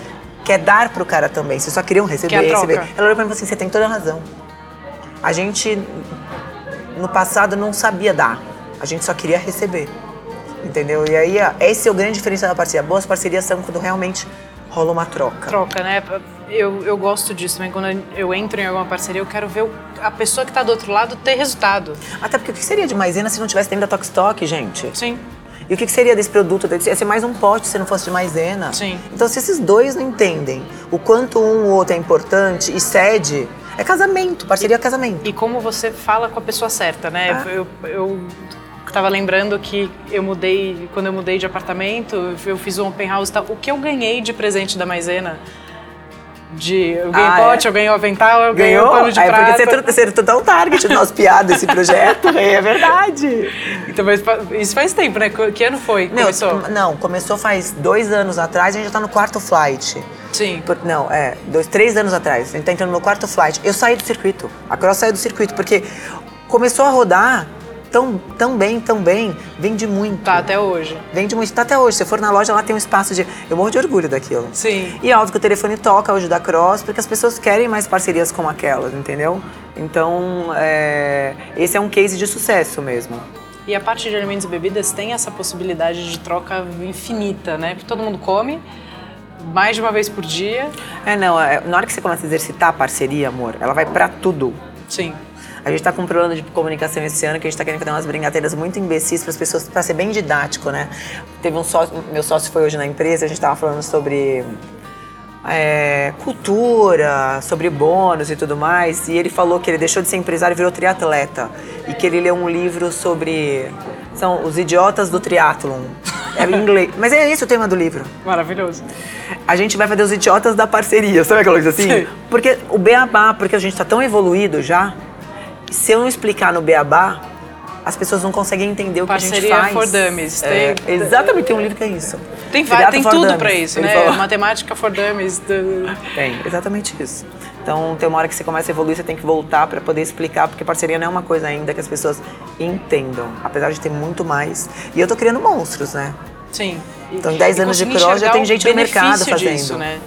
Speaker 3: que é dar pro cara também. Vocês só queriam receber,
Speaker 2: que é
Speaker 3: receber. Ela olhou pra mim e falou assim, você tem toda a razão. A gente, no passado, não sabia dar. A gente só queria receber entendeu? E aí, esse é o grande diferencial da parceria. Boas parcerias são quando realmente rola uma troca.
Speaker 2: Troca, né? Eu, eu gosto disso também. Quando eu entro em alguma parceria, eu quero ver a pessoa que está do outro lado ter resultado.
Speaker 3: Até porque o que seria de maisena se não tivesse dentro da Tokstok, gente?
Speaker 2: Sim.
Speaker 3: E o que seria desse produto? Ia ser mais um pote se não fosse de maisena.
Speaker 2: Sim.
Speaker 3: Então, se esses dois não entendem o quanto um ou outro é importante e cede, é casamento, parceria
Speaker 2: e,
Speaker 3: é casamento.
Speaker 2: E como você fala com a pessoa certa, né? Ah. Eu, eu Tava lembrando que eu mudei, quando eu mudei de apartamento, eu fiz um open house e tal. O que eu ganhei de presente da maisena? De, eu ganhei ah, pote, é? eu ganhei o avental, eu ganhei o pano de é, prata.
Speaker 3: É porque você, você é um target do nosso piada esse projeto, é verdade.
Speaker 2: Então, mas isso faz tempo, né? Que ano foi
Speaker 3: não,
Speaker 2: começou?
Speaker 3: Não, começou faz dois anos atrás, a gente já tá no quarto flight.
Speaker 2: Sim.
Speaker 3: Por, não, é, dois, três anos atrás, a gente tá entrando no quarto flight. Eu saí do circuito, a Cross saiu do circuito, porque começou a rodar tão, tão bem, tão bem, vende muito.
Speaker 2: Tá até hoje.
Speaker 3: Vende muito, tá até hoje. Se for na loja, lá tem um espaço de. Eu morro de orgulho daquilo.
Speaker 2: Sim.
Speaker 3: E é óbvio que o telefone toca hoje da Cross, porque as pessoas querem mais parcerias como aquelas, entendeu? Então, é... esse é um case de sucesso mesmo.
Speaker 2: E a parte de alimentos e bebidas tem essa possibilidade de troca infinita, né? Porque todo mundo come mais de uma vez por dia.
Speaker 3: É, não, é, na hora que você começa a exercitar a parceria, amor, ela vai para tudo.
Speaker 2: Sim.
Speaker 3: A gente está com um plano de comunicação esse ano que a gente está querendo fazer umas brincadeiras muito imbecis para as pessoas, para ser bem didático, né? Teve um sócio, meu sócio foi hoje na empresa, a gente estava falando sobre é, cultura, sobre bônus e tudo mais, e ele falou que ele deixou de ser empresário e virou triatleta e que ele leu um livro sobre são os idiotas do triatlon. É em inglês. Mas é esse o tema do livro.
Speaker 2: Maravilhoso.
Speaker 3: A gente vai fazer os idiotas da parceria, sabe aquela coisa assim? Sim. Porque o beabá, porque a gente está tão evoluído já, se eu não explicar no beabá, as pessoas não conseguem entender o Parceria que a gente faz.
Speaker 2: for Dummies.
Speaker 3: É, tem, exatamente, tem um livro que é isso.
Speaker 2: Tem, tem tudo para isso, né? Falou. Matemática for Dummies. Do...
Speaker 3: Tem, exatamente isso. Então, tem uma hora que você começa a evoluir, você tem que voltar para poder explicar, porque parceria não é uma coisa ainda que as pessoas entendam, apesar de ter muito mais. E eu tô criando monstros, né?
Speaker 2: Sim.
Speaker 3: Então, em 10 anos de cross já tem gente no mercado fazendo.
Speaker 2: Disso, né?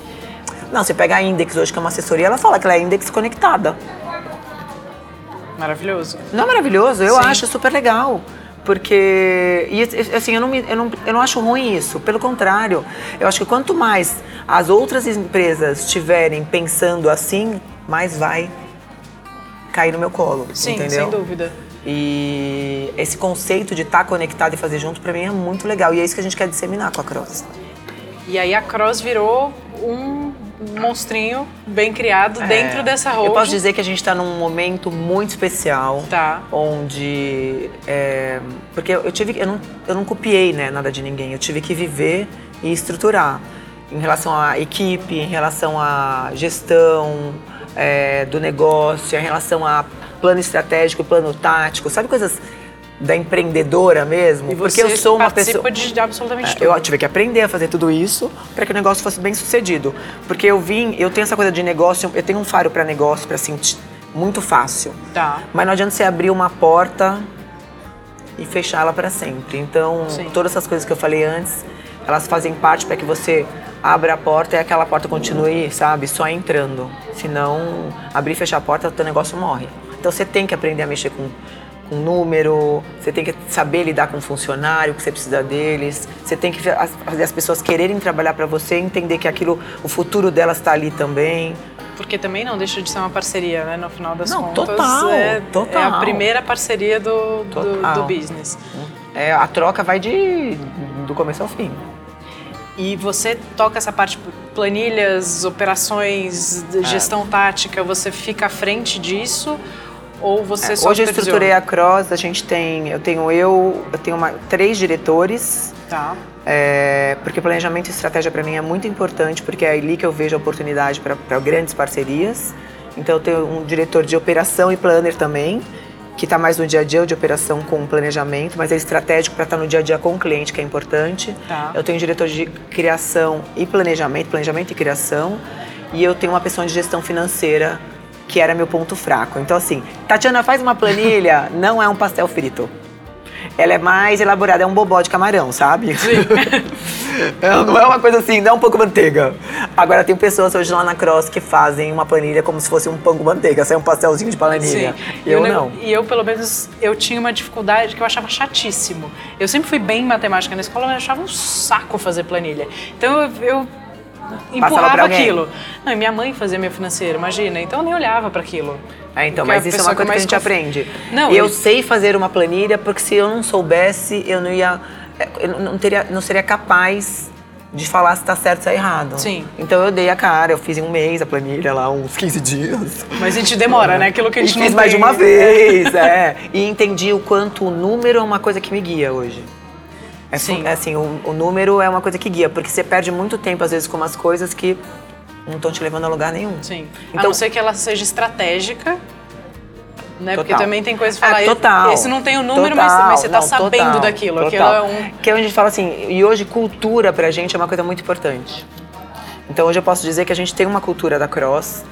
Speaker 3: Não, você pega a Index hoje, que é uma assessoria, ela fala que ela é Index conectada.
Speaker 2: Maravilhoso.
Speaker 3: Não é maravilhoso? Eu Sim. acho super legal. Porque, e, assim, eu não, eu, não, eu não acho ruim isso. Pelo contrário, eu acho que quanto mais as outras empresas estiverem pensando assim, mais vai cair no meu colo.
Speaker 2: Sim,
Speaker 3: entendeu?
Speaker 2: sem dúvida.
Speaker 3: E esse conceito de estar tá conectado e fazer junto, para mim, é muito legal. E é isso que a gente quer disseminar com a Cross.
Speaker 2: E aí a Cross virou um monstrinho bem criado é. dentro dessa roupa.
Speaker 3: Eu posso dizer que a gente está num momento muito especial.
Speaker 2: Tá.
Speaker 3: Onde. É, porque eu tive. Eu não, eu não copiei né, nada de ninguém. Eu tive que viver e estruturar. Em relação à equipe, em relação à gestão é, do negócio, em relação a plano estratégico, plano tático, sabe coisas da empreendedora mesmo,
Speaker 2: E
Speaker 3: porque eu sou uma pessoa
Speaker 2: de absolutamente
Speaker 3: É,
Speaker 2: tudo.
Speaker 3: eu tive que aprender a fazer tudo isso para que o negócio fosse bem sucedido. Porque eu vim, eu tenho essa coisa de negócio, eu tenho um faro para negócio para sentir muito fácil.
Speaker 2: Tá.
Speaker 3: Mas não adianta você abrir uma porta e fechá-la para sempre. Então,
Speaker 2: Sim.
Speaker 3: todas essas coisas que eu falei antes, elas fazem parte para que você abra a porta e aquela porta continue, sabe, só entrando. Senão, abrir e fechar a porta, o teu negócio morre. Então, você tem que aprender a mexer com com número, você tem que saber lidar com o funcionário, que você precisa deles, você tem que fazer as pessoas quererem trabalhar para você, entender que aquilo, o futuro delas está ali também.
Speaker 2: Porque também não deixa de ser uma parceria, né? No final das
Speaker 3: Não,
Speaker 2: contas.
Speaker 3: total,
Speaker 2: é,
Speaker 3: total.
Speaker 2: é a primeira parceria do, do, do business.
Speaker 3: É, a troca vai de do começo ao fim.
Speaker 2: E você toca essa parte, planilhas, operações, de gestão tática, você fica à frente disso ou você só
Speaker 3: É, Hoje eu estruturei a Cross, a gente tem, eu tenho eu, eu tenho uma, três diretores,
Speaker 2: Tá.
Speaker 3: é, porque planejamento e estratégia para mim é muito importante, porque é ali que eu vejo a oportunidade para grandes parcerias. Então eu tenho um diretor de operação e planner também, que está mais no dia a dia de operação com planejamento, mas é estratégico para estar no dia a dia com o cliente, que é importante.
Speaker 2: Tá.
Speaker 3: Eu tenho um diretor de criação e planejamento, planejamento e criação, e eu tenho uma pessoa de gestão financeira, que era meu ponto fraco. Então assim, Tatiana faz uma planilha, não é um pastel frito. Ela é mais elaborada, é um bobó de camarão, sabe? Ela não é uma coisa assim, dá um pouco manteiga. Agora tem pessoas hoje lá na Cross que fazem uma planilha como se fosse um pão com manteiga, sai um pastelzinho de planilha.
Speaker 2: E
Speaker 3: Eu
Speaker 2: nego-
Speaker 3: não.
Speaker 2: E eu, pelo menos, eu tinha uma dificuldade que eu achava chatíssimo. Eu sempre fui bem em matemática na escola, mas eu achava um saco fazer planilha. Então eu, eu empurrava
Speaker 3: alguém?
Speaker 2: aquilo. Não, e minha mãe fazia meu financeiro, imagina. Então eu nem olhava para aquilo.
Speaker 3: É, então,
Speaker 2: Porque
Speaker 3: mas isso é uma coisa que a gente
Speaker 2: conf-
Speaker 3: aprende.
Speaker 2: Não,
Speaker 3: eu sei fazer uma planilha porque se eu não soubesse, eu não ia. Eu não, teria, não seria capaz de falar se tá certo ou se tá errado.
Speaker 2: Sim.
Speaker 3: Então eu dei a cara, eu fiz em um mês a planilha lá, uns 15 dias.
Speaker 2: Mas a gente demora, né? Aquilo que a
Speaker 3: E
Speaker 2: gente
Speaker 3: fiz
Speaker 2: não
Speaker 3: mais de
Speaker 2: tem.
Speaker 3: uma vez, é. E entendi o quanto o número é uma coisa que me guia hoje. É, fu-
Speaker 2: Sim.
Speaker 3: é assim, o, o número é uma coisa que guia, porque você perde muito tempo, às vezes, com umas coisas que não estão te levando a lugar nenhum.
Speaker 2: Sim. a
Speaker 3: Então-
Speaker 2: não ser que ela seja estratégica. Né? Porque também tem coisa que falar,
Speaker 3: Ah, total.
Speaker 2: esse não tem o número, mas,
Speaker 3: Total.
Speaker 2: mas você tá
Speaker 3: Não,
Speaker 2: sabendo
Speaker 3: total,
Speaker 2: daquilo. Aquilo é um.
Speaker 3: Que é onde a gente fala assim, e hoje cultura pra gente é uma coisa muito importante. Então hoje eu posso dizer que a gente tem uma cultura da Cross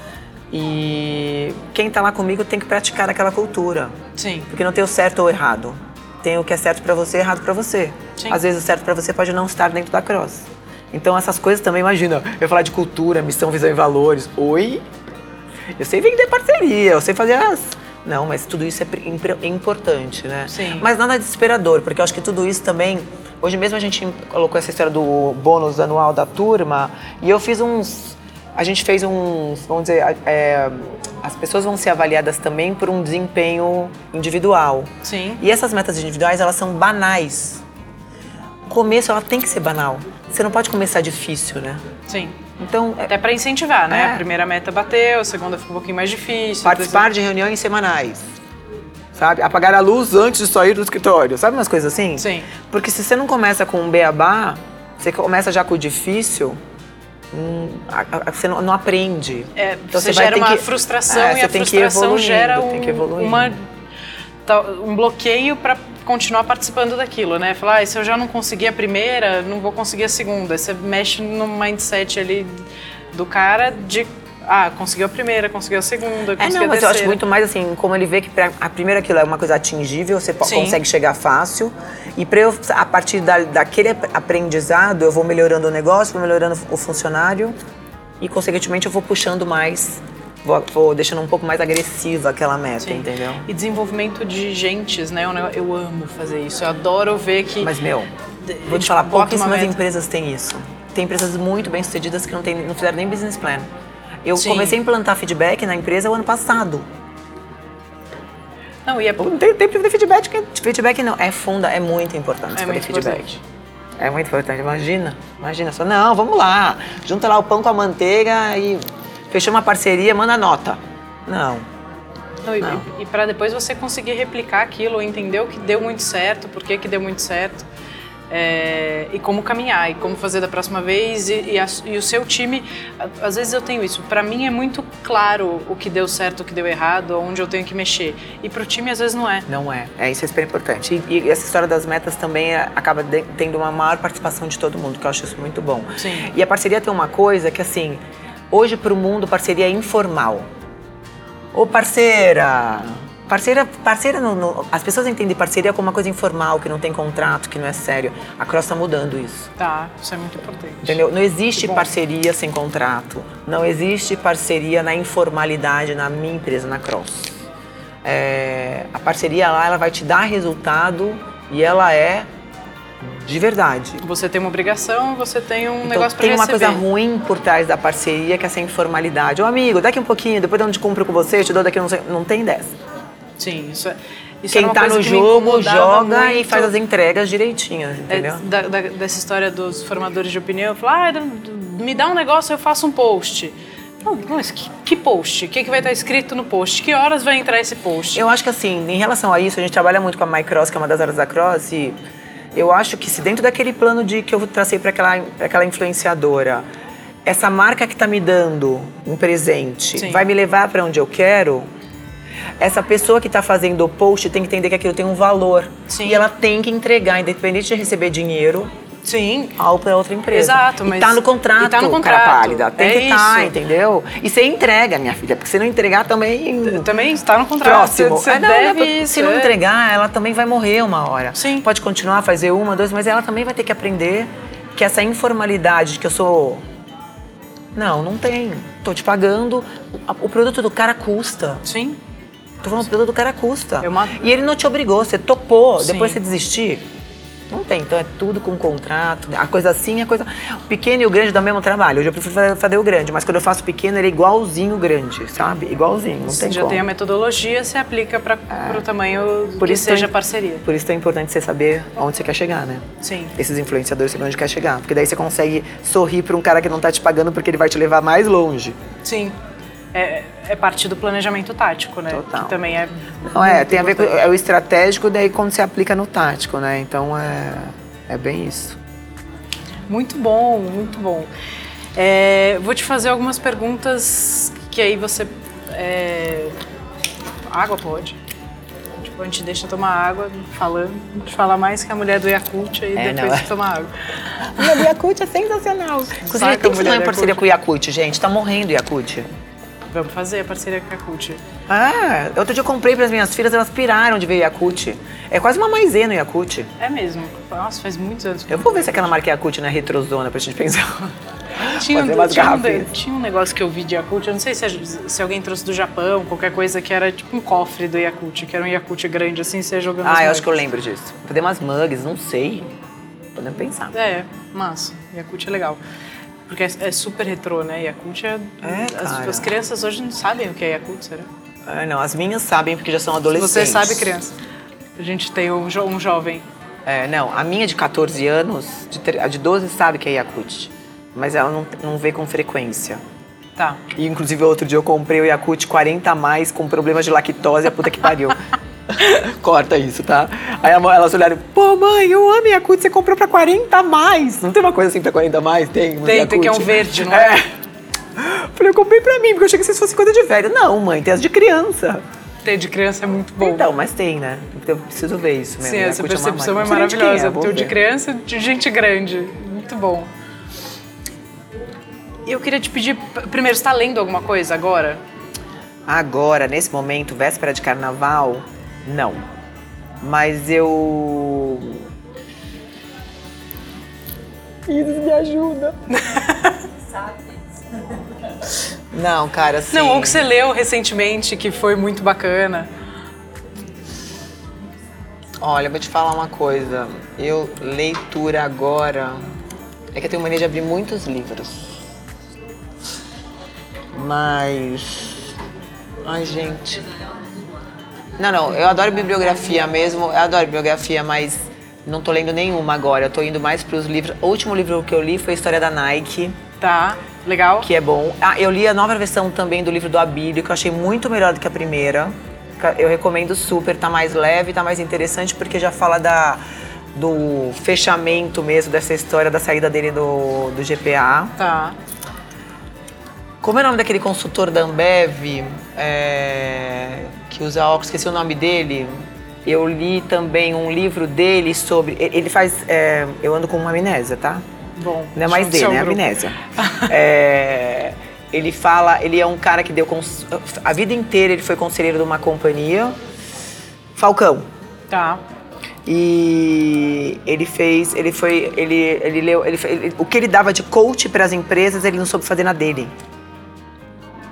Speaker 3: e quem tá lá comigo tem que praticar aquela cultura.
Speaker 2: Sim.
Speaker 3: Porque não tem o certo ou errado. Tem o que é certo pra você e errado pra você.
Speaker 2: Sim.
Speaker 3: Às vezes o certo pra você pode não estar dentro da Cross. Então essas coisas também, imagina, eu falar de cultura, missão, visão e valores. Oi? Eu sei vender parceria, eu sei fazer as. Não, mas tudo isso é importante, né?
Speaker 2: Sim.
Speaker 3: Mas nada desesperador, porque eu acho que tudo isso também. Hoje mesmo a gente colocou essa história do bônus anual da turma e eu fiz uns. A gente fez uns. Vamos dizer. é, as pessoas vão ser avaliadas também por um desempenho individual.
Speaker 2: Sim.
Speaker 3: E essas metas individuais, elas são banais. O começo, ela tem que ser banal. Você não pode começar difícil, né?
Speaker 2: Sim.
Speaker 3: Então, é
Speaker 2: Até pra incentivar, né?
Speaker 3: É.
Speaker 2: A primeira meta bateu, a segunda ficou um pouquinho mais difícil.
Speaker 3: participar de reuniões semanais. Sabe? Apagar a luz antes de sair do escritório. Sabe umas coisas assim?
Speaker 2: Sim.
Speaker 3: Porque se você não começa com um beabá, você começa já com o difícil, você não, aprende.
Speaker 2: É,
Speaker 3: Então
Speaker 2: você,
Speaker 3: vai
Speaker 2: gera
Speaker 3: ter
Speaker 2: uma
Speaker 3: que-
Speaker 2: frustração
Speaker 3: é,
Speaker 2: e
Speaker 3: você
Speaker 2: a frustração gera um, uma, um bloqueio para continuar participando daquilo, né? Falar, ah, se eu já não consegui a primeira, não vou conseguir a segunda. Você mexe no mindset ali do cara de, ah, conseguiu a primeira, conseguiu a segunda,
Speaker 3: É,
Speaker 2: conseguiu
Speaker 3: não,
Speaker 2: a
Speaker 3: mas eu
Speaker 2: terceira.
Speaker 3: acho muito mais assim, como ele vê que pra, a primeira aquilo é uma coisa atingível, você
Speaker 2: Sim.
Speaker 3: consegue chegar fácil. E para eu, a partir da, daquele ap- aprendizado, eu vou melhorando o negócio, vou melhorando o funcionário e, consequentemente, eu vou puxando mais, vou, vou deixando um pouco mais agressiva aquela meta,
Speaker 2: Sim.
Speaker 3: entendeu?
Speaker 2: E desenvolvimento de gentes, né? Eu, eu amo fazer isso. Eu adoro ver que.
Speaker 3: Mas, meu, vou te
Speaker 2: tipo,
Speaker 3: falar, pouquíssimas empresas têm isso. Tem empresas muito bem sucedidas que não, tem, não fizeram nem business plan. Eu
Speaker 2: Sim.
Speaker 3: comecei a implantar feedback na empresa o ano passado.
Speaker 2: Não, e é,
Speaker 3: Não tem tempo de feedback, feedback não. É funda, é muito importante
Speaker 2: é muito
Speaker 3: feedback.
Speaker 2: importante.
Speaker 3: É muito importante, imagina. Imagina só, não, vamos lá. Junta lá o pão com a manteiga e fechou uma parceria, manda nota. Não.
Speaker 2: Não, e,
Speaker 3: Não.
Speaker 2: para depois você conseguir replicar aquilo, entender o que deu muito certo, por que, que deu muito certo. É, e como caminhar e como fazer da próxima vez e, e, a, e o seu time às vezes eu tenho isso. Para mim é muito claro o que deu certo o que deu errado onde eu tenho que mexer. E para o time às vezes não é.
Speaker 3: Não é. É isso é super importante. E, e essa história das metas também é, acaba de, tendo uma maior participação de todo mundo que eu acho isso muito bom.
Speaker 2: Sim.
Speaker 3: e a parceria tem uma coisa que assim hoje para o mundo parceria é informal. Ô parceira, Parceira, parceira no, no, as pessoas entendem parceria como uma coisa informal, que não tem contrato, que não é sério. A Cross está mudando isso.
Speaker 2: Tá, isso é muito importante.
Speaker 3: Entendeu? Não existe parceria sem contrato. Não existe parceria na informalidade na minha empresa, na Cross. É, a parceria lá, ela vai te dar resultado e ela é de verdade.
Speaker 2: Você tem uma obrigação, você tem um
Speaker 3: então,
Speaker 2: negócio para
Speaker 3: Tem uma coisa ruim por trás da parceria, que é essa informalidade. Ô amigo, daqui um pouquinho, depois de onde cumpro com você, eu te dou daqui, não, sei, não tem dessa.
Speaker 2: Sim, isso é. Isso
Speaker 3: Quem está no jogo joga muito. e faz as entregas direitinhas,
Speaker 2: é,
Speaker 3: entendeu?
Speaker 2: É, da, da, dessa história dos formadores de opinião, falar, ah, me dá um negócio, eu faço um post. Não, mas que, que post? O que, que vai estar escrito no post? Que horas vai entrar esse post?
Speaker 3: Eu acho que assim, em relação a isso, a gente trabalha muito com a MyCross, que é uma das áreas da Cross, e eu acho que se dentro daquele plano de que eu tracei para aquela, aquela influenciadora, essa marca que está me dando um presente Sim. vai me levar para onde eu quero, essa pessoa que está fazendo o post tem que entender que aquilo tem um valor.
Speaker 2: Sim.
Speaker 3: E ela tem que entregar, independente de receber dinheiro,
Speaker 2: Sim.
Speaker 3: Ao para outra empresa.
Speaker 2: Exato, mas.
Speaker 3: E tá no contrato,
Speaker 2: e tá no contrato.
Speaker 3: cara pálida. Tem
Speaker 2: é
Speaker 3: que estar, tá, entendeu? E você entrega, minha filha, porque se não entregar também.
Speaker 2: Também está no contrato.
Speaker 3: Próximo.
Speaker 2: Você,
Speaker 3: é, não,
Speaker 2: deve
Speaker 3: não,
Speaker 2: isso,
Speaker 3: se não
Speaker 2: é.
Speaker 3: entregar, ela também vai morrer uma hora.
Speaker 2: Sim.
Speaker 3: Pode continuar a fazer uma, duas, mas ela também vai ter que aprender que essa informalidade de que eu sou. Não, não tem. Tô te pagando. O produto do cara custa.
Speaker 2: Sim.
Speaker 3: Tô falando, o produto do cara custa.
Speaker 2: É uma...
Speaker 3: E ele não te obrigou, você topou,
Speaker 2: Sim.
Speaker 3: depois você desistir. Não tem, então é tudo com contrato. A coisa assim é coisa. O pequeno e o grande dão o mesmo trabalho. Hoje eu prefiro fazer o grande, mas quando eu faço pequeno, ele é igualzinho o grande, sabe? Igualzinho, não
Speaker 2: Você
Speaker 3: tem
Speaker 2: já
Speaker 3: como.
Speaker 2: tem a metodologia, você aplica para é. o tamanho
Speaker 3: por
Speaker 2: que
Speaker 3: isso
Speaker 2: seja
Speaker 3: é,
Speaker 2: parceria.
Speaker 3: Por isso é importante você saber onde você quer chegar, né?
Speaker 2: Sim.
Speaker 3: Esses influenciadores sabem onde quer chegar. Porque daí você consegue sorrir para um cara que não tá te pagando porque ele vai te levar mais longe.
Speaker 2: Sim. É, é, parte do planejamento tático, né?
Speaker 3: Total.
Speaker 2: Que também é.
Speaker 3: Não, é, tem a ver com é o estratégico, daí quando você aplica no tático, né? Então é, é bem isso.
Speaker 2: Muito bom, muito bom. É, vou te fazer algumas perguntas que aí você. É... Água pode. Tipo, a gente deixa tomar água falando, a gente fala mais que a mulher do Yakult aí
Speaker 3: É,
Speaker 2: depois
Speaker 3: não,
Speaker 2: de tomar água.
Speaker 3: A mulher do Yakult é sensacional. Inclusive, tem que
Speaker 2: mulher
Speaker 3: fazer uma parceria com o Yakult, gente. Tá morrendo o Yakult.
Speaker 2: Vamos fazer a parceria com a Yakult.
Speaker 3: Ah, outro dia eu comprei para as minhas filhas, elas piraram de ver Yakult. É quase uma maisena o Yakult.
Speaker 2: É mesmo. Nossa, faz muitos anos. que
Speaker 3: Eu vou ver se aquela marca Yakult não é retrozona pra gente pensar.
Speaker 2: Tinha, um, tinha, um, tinha um negócio que eu vi de Yakult, eu não sei se, se alguém trouxe do Japão, qualquer coisa que era tipo um cofre do Yakult, que era um Yakult grande assim, você jogando
Speaker 3: Ah, eu acho que eu
Speaker 2: mugs.
Speaker 3: lembro disso. Fazer umas mugs, não sei. Podemos pensar.
Speaker 2: É, massa. Yakult é legal. Porque é, é super retrô, né? Yakult é.
Speaker 3: É,
Speaker 2: as, as crianças hoje não sabem o que é Yakult, será?
Speaker 3: Ah, não, as minhas sabem porque já são adolescentes.
Speaker 2: Você sabe, criança. A gente tem um, jo- um jovem.
Speaker 3: É, não, a minha de 14 anos, de, a de 12 sabe que é Yakult. Mas ela não, não vê com frequência.
Speaker 2: Tá.
Speaker 3: E inclusive outro dia eu comprei o Yakult 40 a mais com problemas de lactose, a puta que pariu. Corta isso, tá? Aí elas olharam, pô mãe, eu amo Yakult, você comprou pra 40 a mais. Não tem uma coisa assim pra 40 a mais? Tem,
Speaker 2: Tem, tem que é um verde, não é?
Speaker 3: Falei, eu comprei pra mim, porque eu achei que vocês fossem coisa de velho. Não, mãe, tem as de criança.
Speaker 2: Ter de criança é muito bom.
Speaker 3: Então, mas tem, né? Eu preciso ver isso mesmo.
Speaker 2: Sim, essa
Speaker 3: Yakult é uma
Speaker 2: percepção é
Speaker 3: marca. Não sei nem de quem
Speaker 2: maravilhosa.
Speaker 3: é, vou
Speaker 2: Teu de
Speaker 3: ver.
Speaker 2: criança, de gente grande. Muito bom. E eu queria te pedir, primeiro, você está lendo alguma coisa agora?
Speaker 3: Agora, nesse momento, véspera de carnaval, não. Mas eu. Isis, me ajuda. Não, cara, assim.
Speaker 2: Não, ou que você leu recentemente que foi muito bacana.
Speaker 3: Olha, eu vou te falar uma coisa. Eu, leitura agora. É que eu tenho mania de abrir muitos livros. Mas. Ai, gente. Não, não, eu adoro bibliografia mesmo. Eu adoro bibliografia, mas não tô lendo nenhuma agora. Eu tô indo mais pros livros. O último livro que eu li foi a História da Nike,
Speaker 2: Tá, legal?
Speaker 3: que é bom. Ah, eu li a nova versão também do livro do Abílio, que eu achei muito melhor do que a primeira. Eu recomendo super, tá mais leve, tá mais interessante, porque já fala da, do fechamento mesmo dessa história da saída dele do, do GPA.
Speaker 2: Tá.
Speaker 3: Como é o nome daquele consultor da Ambev é, que usa óculos? Esqueci o nome dele. Eu li também um livro dele sobre. Ele faz. é, eu ando com uma amnésia, tá?
Speaker 2: Bom.
Speaker 3: Não é mais dele, é
Speaker 2: grupo.
Speaker 3: amnésia. É, ele fala, ele é um cara que deu cons- a vida inteira ele foi conselheiro de uma companhia, Falcão.
Speaker 2: Tá.
Speaker 3: E ele fez, ele foi, ele, ele leu, ele, ele- o que ele dava de coach para as empresas, ele não soube fazer na dele.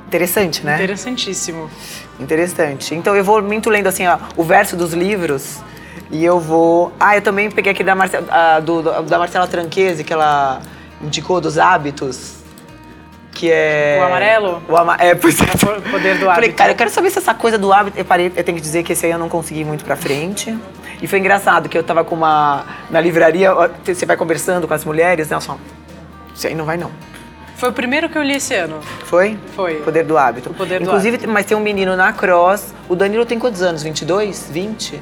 Speaker 3: Interessante, né?
Speaker 2: Interessantíssimo.
Speaker 3: Interessante. Então eu vou muito lendo assim, ó, o verso dos livros e eu vou. Ah, eu também peguei aqui da, Marce... ah, do- do- da Marcela Tranquese, que ela indicou dos hábitos. Que é.
Speaker 2: O amarelo?
Speaker 3: O ama... É, pois é.
Speaker 2: O poder do
Speaker 3: Falei,
Speaker 2: hábito.
Speaker 3: cara, eu quero saber se essa coisa do hábito. Eu parei, eu tenho que dizer que esse aí eu não consegui muito pra frente. E foi engraçado que eu tava com uma. Na livraria, você vai conversando com as mulheres, né? Falam, Isso aí não vai não.
Speaker 2: Foi o primeiro que eu li esse ano.
Speaker 3: Foi?
Speaker 2: Foi.
Speaker 3: Poder do hábito.
Speaker 2: O Poder do
Speaker 3: Inclusive, mas tem um menino na cross. O Danilo tem quantos anos? 22? 20?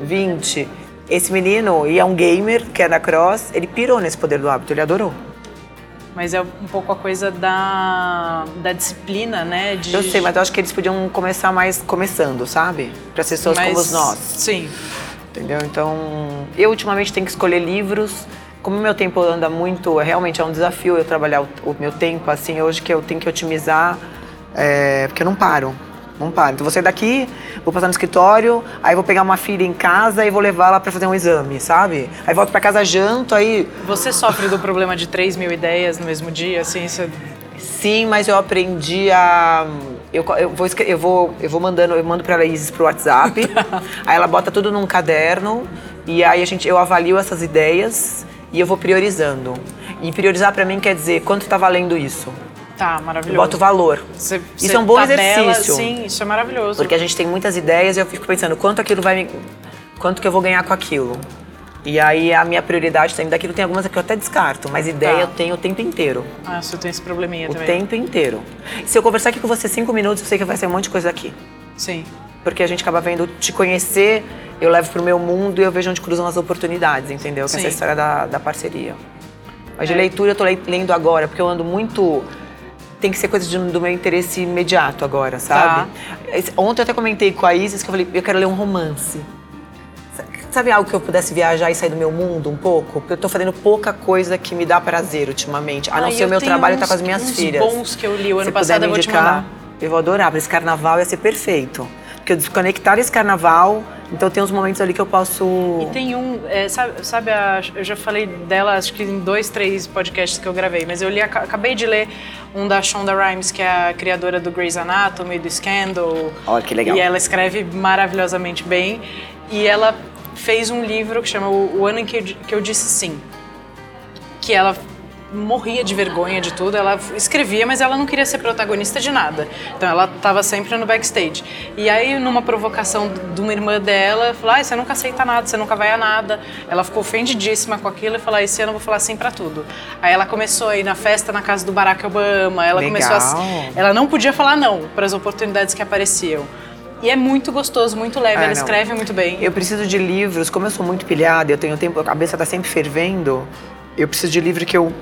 Speaker 3: 20. Esse menino, e é um gamer, que é da cross, ele pirou nesse poder do hábito, ele adorou.
Speaker 2: Mas é um pouco a coisa da, da disciplina, né? De,
Speaker 3: Eu sei, mas eu acho que eles podiam começar mais começando, sabe? Para pessoas como
Speaker 2: Mas-
Speaker 3: nós.
Speaker 2: Sim.
Speaker 3: Entendeu? Então, eu ultimamente tenho que escolher livros. Como o meu tempo anda muito, realmente é um desafio eu trabalhar o, o meu tempo assim, hoje que eu tenho que otimizar, é, porque eu não paro. Não paro. Então, vou sair daqui, vou passar no escritório, aí vou pegar uma filha em casa e vou levar ela para fazer um exame, sabe? Aí volto para casa, janto, aí.
Speaker 2: Você sofre do problema de 3 mil ideias no mesmo dia? Assim, você...
Speaker 3: Sim, mas eu aprendi a. Eu, eu, vou, eu, vou, eu vou mandando, eu mando pra Laís pro WhatsApp, aí ela bota tudo num caderno e aí a gente, eu avalio essas ideias e eu vou priorizando. E priorizar pra mim quer dizer quanto tá valendo isso.
Speaker 2: Tá,
Speaker 3: Eu
Speaker 2: maravilhoso.
Speaker 3: boto valor.
Speaker 2: Você,
Speaker 3: Isso é um bom
Speaker 2: tabela-
Speaker 3: exercício.
Speaker 2: Sim, isso é maravilhoso.
Speaker 3: Porque a gente tem muitas ideias e eu fico pensando quanto aquilo vai me. quanto que eu vou ganhar com aquilo. E aí a minha prioridade também daquilo tem algumas que eu até descarto, mas ideia
Speaker 2: Tá.
Speaker 3: eu tenho o tempo inteiro.
Speaker 2: Ah, você tem esse probleminha
Speaker 3: O
Speaker 2: também.
Speaker 3: tempo inteiro. Se eu conversar aqui com você cinco minutos, eu sei que vai ser um monte de coisa aqui.
Speaker 2: Sim.
Speaker 3: Porque a gente acaba vendo te conhecer, eu levo pro meu mundo e eu vejo onde cruzam as oportunidades, entendeu? Que é essa história da, da parceria. Mas de
Speaker 2: É.
Speaker 3: leitura eu tô le- lendo agora, porque eu ando muito. Tem que ser coisa de- do meu interesse imediato agora, sabe? Esse- Ontem eu até comentei com a Isis que eu falei, eu quero ler um romance. Sa- Sabe algo que eu pudesse viajar e sair do meu mundo um pouco? Porque eu tô fazendo pouca coisa que me dá prazer ultimamente. A não
Speaker 2: Ai,
Speaker 3: ser o meu trabalho tá
Speaker 2: uns-
Speaker 3: com as minhas
Speaker 2: uns
Speaker 3: filhas.
Speaker 2: bons que eu li o ano
Speaker 3: Se
Speaker 2: passado,
Speaker 3: puder
Speaker 2: eu vou te
Speaker 3: indicar,
Speaker 2: mandar.
Speaker 3: Eu vou adorar, para esse carnaval ia ser perfeito. Porque eu desconectar esse carnaval, então tem uns momentos ali que eu posso.
Speaker 2: E tem um, é, sabe, sabe a- eu já falei dela acho que em dois, três podcasts que eu gravei, mas eu li, aca- acabei de ler um da Shonda Rhimes, que é a criadora do Grey's Anatomy, do Scandal.
Speaker 3: Olha que legal.
Speaker 2: E ela escreve maravilhosamente bem. E ela fez um livro que chama O Ano em que eu, que eu Disse Sim. Que ela morria de vergonha de tudo, ela escrevia, mas ela não queria ser protagonista de nada. Então ela estava sempre no backstage. E aí, numa provocação de uma irmã dela, falou: ah, você nunca aceita nada, você nunca vai a nada. Ela ficou ofendidíssima com aquilo e falou: ah, esse ano eu vou falar sim pra tudo. Aí ela começou a ir na festa na casa do Barack Obama, ela
Speaker 3: Legal.
Speaker 2: começou a. Ela não podia falar não para as oportunidades que apareciam. E é muito gostoso, muito leve,
Speaker 3: Ah,
Speaker 2: ela
Speaker 3: não.
Speaker 2: escreve muito bem.
Speaker 3: Eu preciso de livros, como eu sou muito pilhada, eu tenho tempo, a cabeça tá sempre fervendo. Eu preciso de livro que eu.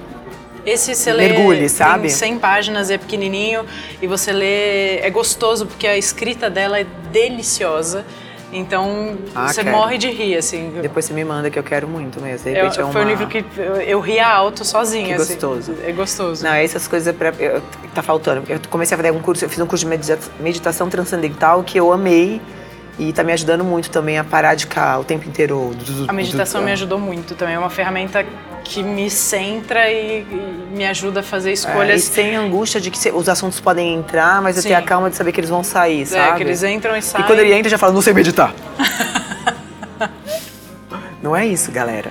Speaker 2: Esse você lê,
Speaker 3: Mergulhe, sabe?
Speaker 2: tem 100 páginas, é pequenininho e você lê, é gostoso porque a escrita dela é deliciosa. Então
Speaker 3: Ah,
Speaker 2: você
Speaker 3: quero.
Speaker 2: morre de rir, assim.
Speaker 3: Depois você me manda que eu quero muito mesmo. De
Speaker 2: Eu-
Speaker 3: repente é uma...
Speaker 2: Foi um livro que eu, eu ria alto sozinha.
Speaker 3: Que
Speaker 2: assim.
Speaker 3: gostoso.
Speaker 2: É gostoso.
Speaker 3: Não, essas coisas é pra, eu, tá faltando. Eu comecei a fazer um curso, eu fiz um curso de medita- meditação transcendental que eu amei e tá me ajudando muito também a parar de ficar o tempo inteiro.
Speaker 2: A meditação me ajudou muito também. É uma ferramenta que me centra e, e me ajuda a fazer
Speaker 3: É, e
Speaker 2: escolhas.
Speaker 3: sem angústia de que os assuntos podem entrar, mas eu
Speaker 2: Sim.
Speaker 3: tenho a calma de saber que eles vão sair,
Speaker 2: é,
Speaker 3: sabe?
Speaker 2: que eles entram e
Speaker 3: E
Speaker 2: saem.
Speaker 3: quando ele entra, já fala, não sei meditar. não é isso, galera.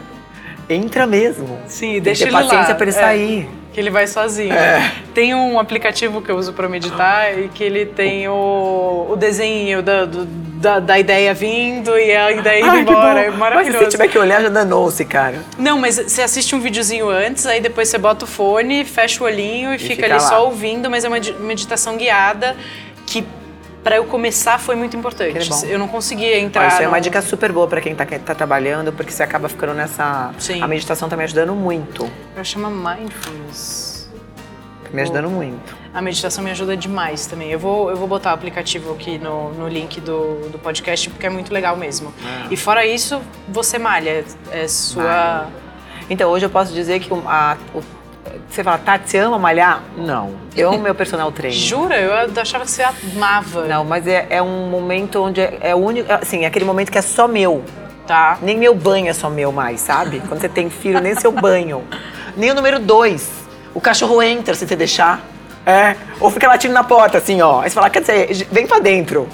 Speaker 3: Entra mesmo.
Speaker 2: Sim,
Speaker 3: Tem que
Speaker 2: deixa
Speaker 3: ter
Speaker 2: ele
Speaker 3: paciência
Speaker 2: lá.
Speaker 3: pra ele
Speaker 2: É,
Speaker 3: sair.
Speaker 2: Que ele vai sozinho.
Speaker 3: É.
Speaker 2: Tem um aplicativo que eu uso pra meditar e que ele tem o, o desenho da, do- da, da ideia vindo e a ideia indo
Speaker 3: Ai,
Speaker 2: embora. É
Speaker 3: Mas
Speaker 2: maravilhoso.
Speaker 3: se você tiver que olhar, já danou-se, cara.
Speaker 2: Não, mas você assiste um videozinho antes, aí depois você bota o fone, fecha o olhinho e, fica,
Speaker 3: fica
Speaker 2: ali
Speaker 3: lá.
Speaker 2: só ouvindo, mas é uma di- meditação guiada que para eu começar foi muito importante. Eu não conseguia entrar.
Speaker 3: isso
Speaker 2: no...
Speaker 3: é uma dica super boa para quem tá, tá, trabalhando, porque você acaba ficando nessa.
Speaker 2: Sim.
Speaker 3: A meditação tá me ajudando muito.
Speaker 2: Eu chamo mindfulness.
Speaker 3: Tá me ajudando muito.
Speaker 2: A meditação me ajuda demais também. Eu vou, eu vou botar o aplicativo aqui no, no link do, do podcast, porque é muito legal mesmo. Ah. E fora isso, você malha. É sua.
Speaker 3: Então, hoje eu posso dizer que a, o você fala, Tati, você ama malhar? Não. Eu amo meu personal trainer.
Speaker 2: Jura? Eu achava que você amava.
Speaker 3: Não, mas é, é um momento onde é, é o único. Assim, é aquele momento que é só meu.
Speaker 2: Tá.
Speaker 3: Nem meu banho é só meu mais, sabe? Quando você tem filho, nem seu banho. Nem o número dois. O cachorro entra se você deixar. É. Ou fica latindo na porta, assim, ó. Aí você fala, quer dizer, vem pra dentro.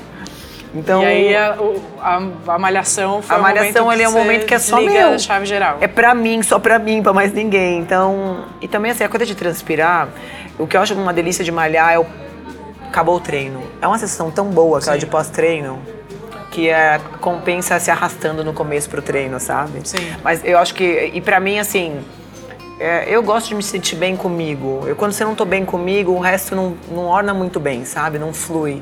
Speaker 2: Então, e aí a, a, a malhação foi
Speaker 3: A malhação ali é um momento que é só meu.
Speaker 2: chave geral.
Speaker 3: É pra mim, só pra mim, pra mais ninguém. Então, e também assim, a coisa de transpirar, o que eu acho uma delícia de malhar é o acabou o treino. É uma sensação tão boa aquela Sim. de pós-treino que é compensa se arrastando no começo pro treino, sabe?
Speaker 2: Sim.
Speaker 3: Mas eu acho que e para mim assim, é, eu gosto de me sentir bem comigo. Eu quando você não tô bem comigo, o resto não, não orna muito bem, sabe? Não flui.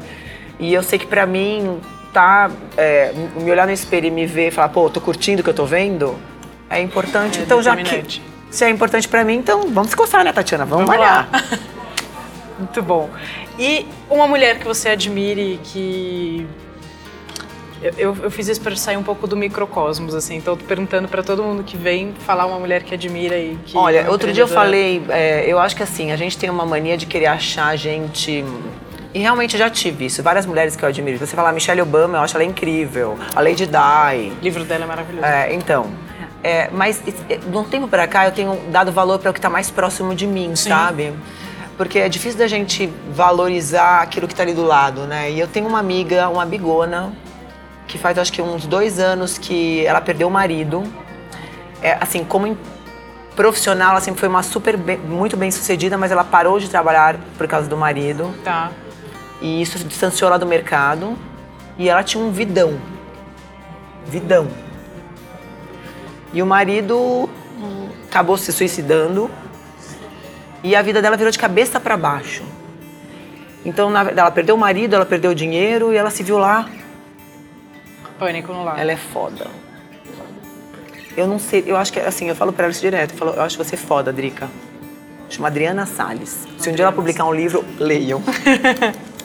Speaker 3: E eu sei que para mim, tá, é, me olhar no espelho e me ver e falar, pô, tô curtindo o que eu tô vendo, é importante. É então, já que se é importante para mim, então vamos se coçar, né, Tatiana? Vamos, vamos malhar.
Speaker 2: Muito bom. E uma mulher que você admire que eu, eu, fiz isso para sair um pouco do microcosmos, assim. Então, tô perguntando para todo mundo que vem falar uma mulher que admira e que.
Speaker 3: Olha, é outro dia eu falei, é, eu acho que assim, a gente tem uma mania de querer achar a gente e realmente eu já tive isso. Várias mulheres que eu admiro. Você fala Michelle Obama, eu acho ela incrível. A Lady Di.
Speaker 2: O livro dela é maravilhoso.
Speaker 3: É, então. É, mas de um tempo para cá eu tenho dado valor para o que está mais próximo de mim, Sim. sabe? Porque é difícil da gente valorizar aquilo que está ali do lado, né? E eu tenho uma amiga, uma bigona, que faz acho que uns dois anos que ela perdeu o marido. É, assim, como profissional, ela sempre foi uma super bem, muito bem sucedida, mas ela parou de trabalhar por causa do marido.
Speaker 2: Tá.
Speaker 3: E isso distanciou ela do mercado. E ela tinha um vidão. Vidão. E o marido acabou se suicidando. E a vida dela virou de cabeça para baixo. Então, ela perdeu o marido, ela perdeu o dinheiro e ela se viu lá.
Speaker 2: Pânico no lar.
Speaker 3: Ela é foda. Eu não sei, eu acho que, assim, eu falo pra ela isso direto. Eu, falo, eu acho você foda, Drica. Chama Adriana Salles. Se um dia ela publicar um livro, leiam.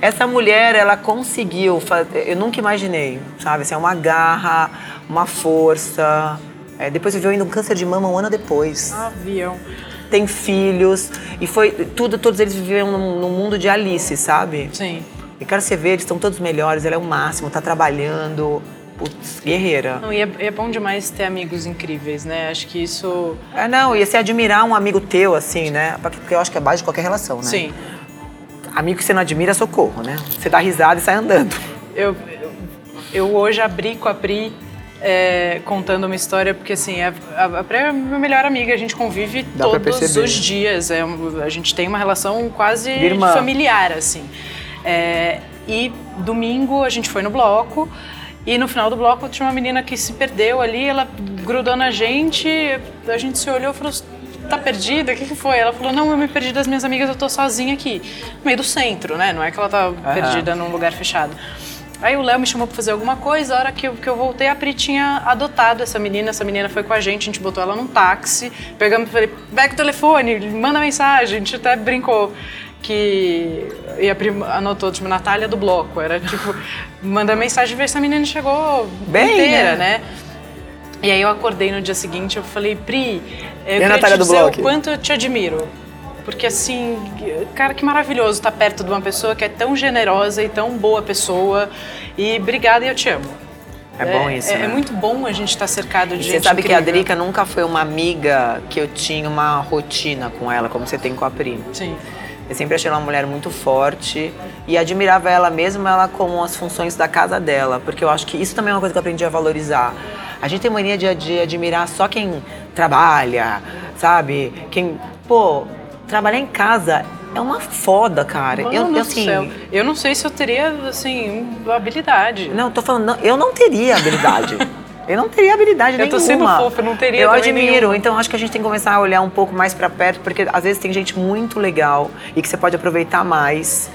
Speaker 3: Essa mulher, ela conseguiu, fazer, eu nunca imaginei, sabe? Assim, é uma garra, uma força. É, depois viveu ainda um câncer de mama um ano depois.
Speaker 2: Avião.
Speaker 3: Tem filhos. E foi tudo, todos eles viveram num, num mundo de Alice, sabe?
Speaker 2: Sim.
Speaker 3: E quero você ver, eles estão todos melhores, ela é o máximo, tá trabalhando. Putz, guerreira.
Speaker 2: Não, e é, é, bom demais ter amigos incríveis, né? Acho que isso.
Speaker 3: É, não, ia se admirar um amigo teu, assim, né? Porque eu acho que é base de qualquer relação, né?
Speaker 2: Sim.
Speaker 3: Amigo que você não admira, socorro, né? Você dá risada e sai andando.
Speaker 2: Eu, eu hoje abri com a Pri é, contando uma história, porque assim, a, a, Pri é minha melhor amiga, a gente convive Dá todos os dias. É, a gente tem uma relação quase familiar, assim. É, e domingo a gente foi no bloco. E no final do bloco tinha uma menina que se perdeu ali, ela grudou na gente, a gente se olhou e falou: tá perdida? O que, que foi? Ela falou, não, eu me perdi das minhas amigas, eu tô sozinha aqui. No meio do centro, né? Não é que ela tá perdida num lugar fechado. Aí o Léo me chamou pra fazer alguma coisa, a hora que eu, que eu voltei, a Pri tinha adotado essa menina, essa menina foi com a gente, a gente botou ela num táxi, pegamos e falei, pega o telefone, manda mensagem, a gente até brincou que. E a Pri anotou, tipo, Natália do bloco. Era tipo, manda mensagem e ver se a menina chegou
Speaker 3: Bem,
Speaker 2: inteira,
Speaker 3: né?
Speaker 2: né? E aí eu acordei no dia seguinte, eu falei, Pri, eu
Speaker 3: e
Speaker 2: queria
Speaker 3: te
Speaker 2: dizer
Speaker 3: o
Speaker 2: quanto eu te admiro. Porque assim, cara, que maravilhoso estar perto de uma pessoa que é tão generosa e tão boa pessoa. E obrigada e eu te amo.
Speaker 3: É, bom isso,
Speaker 2: é,
Speaker 3: né?
Speaker 2: é muito bom a gente estar cercado de
Speaker 3: e
Speaker 2: gente
Speaker 3: Você sabe
Speaker 2: incrível.
Speaker 3: que a Drica nunca foi uma amiga que eu tinha uma rotina com ela, como você tem com a Pri.
Speaker 2: Sim.
Speaker 3: Eu sempre achei ela uma mulher muito forte e admirava ela mesmo, ela com as funções da casa dela, porque eu acho que isso também é uma coisa que eu aprendi a valorizar. A gente tem mania de, de admirar só quem trabalha, sabe? Quem, pô, trabalhar em casa é uma foda, cara.
Speaker 2: Mano
Speaker 3: eu,
Speaker 2: eu,
Speaker 3: assim,
Speaker 2: céu. eu não sei se eu teria, assim, habilidade.
Speaker 3: Não, tô falando, não, eu não teria habilidade. Eu não teria habilidade
Speaker 2: eu
Speaker 3: nenhuma.
Speaker 2: Eu tô sendo fofa, eu não teria
Speaker 3: Eu admiro,
Speaker 2: nenhuma.
Speaker 3: então acho que a gente tem que começar a olhar um pouco mais para perto, porque às vezes tem gente muito legal e que você pode aproveitar mais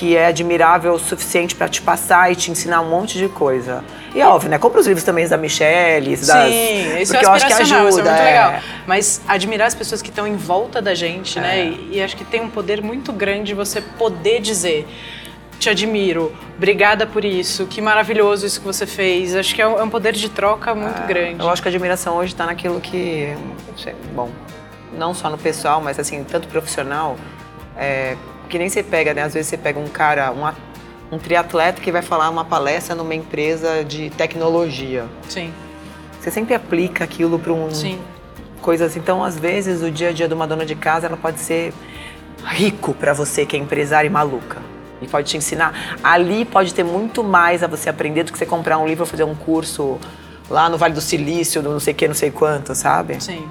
Speaker 3: que é admirável o suficiente para te passar e te ensinar um monte de coisa. E é óbvio, né? Compra os livros também da Michelle, das,
Speaker 2: Sim, isso
Speaker 3: porque
Speaker 2: é
Speaker 3: eu acho que ajuda.
Speaker 2: isso é muito
Speaker 3: é.
Speaker 2: legal. Mas admirar as pessoas que estão em volta da gente,
Speaker 3: É.
Speaker 2: né? E, e acho que tem um poder muito grande você poder dizer. Te admiro, obrigada por isso, que maravilhoso isso que você fez. Acho que é um, é poder de troca muito grande.
Speaker 3: Eu acho que a admiração hoje está naquilo que, bom, não só no pessoal, mas assim, tanto profissional, é, que nem você pega, né? Às vezes você pega um cara, um, um triatleta que vai falar uma palestra numa empresa de tecnologia.
Speaker 2: Sim,
Speaker 3: Você sempre aplica aquilo para um
Speaker 2: sim.
Speaker 3: coisas. Então, às vezes, o dia a dia de uma dona de casa, ela pode ser rico para você que é empresária e maluca. E pode te ensinar. Ali pode ter muito mais a você aprender do que você comprar um livro ou fazer um curso lá no Vale do Silício, do não sei o que, não sei quanto, sabe?
Speaker 2: Sim.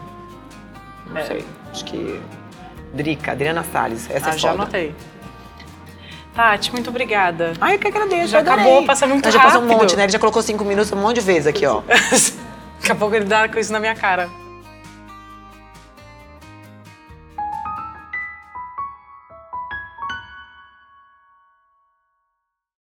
Speaker 3: Não sei. Acho que. Drica, Adriana Salles. Essa
Speaker 2: Ah,
Speaker 3: é
Speaker 2: já
Speaker 3: foda.
Speaker 2: anotei. Tati, muito obrigada.
Speaker 3: Ai, eu que agradeço.
Speaker 2: Já
Speaker 3: adorei.
Speaker 2: acabou, passa muito
Speaker 3: Já passou um
Speaker 2: rápido.
Speaker 3: monte, né? Ele já colocou cinco minutos um monte de vezes aqui, ó.
Speaker 2: Daqui a pouco ele dá com isso na minha cara.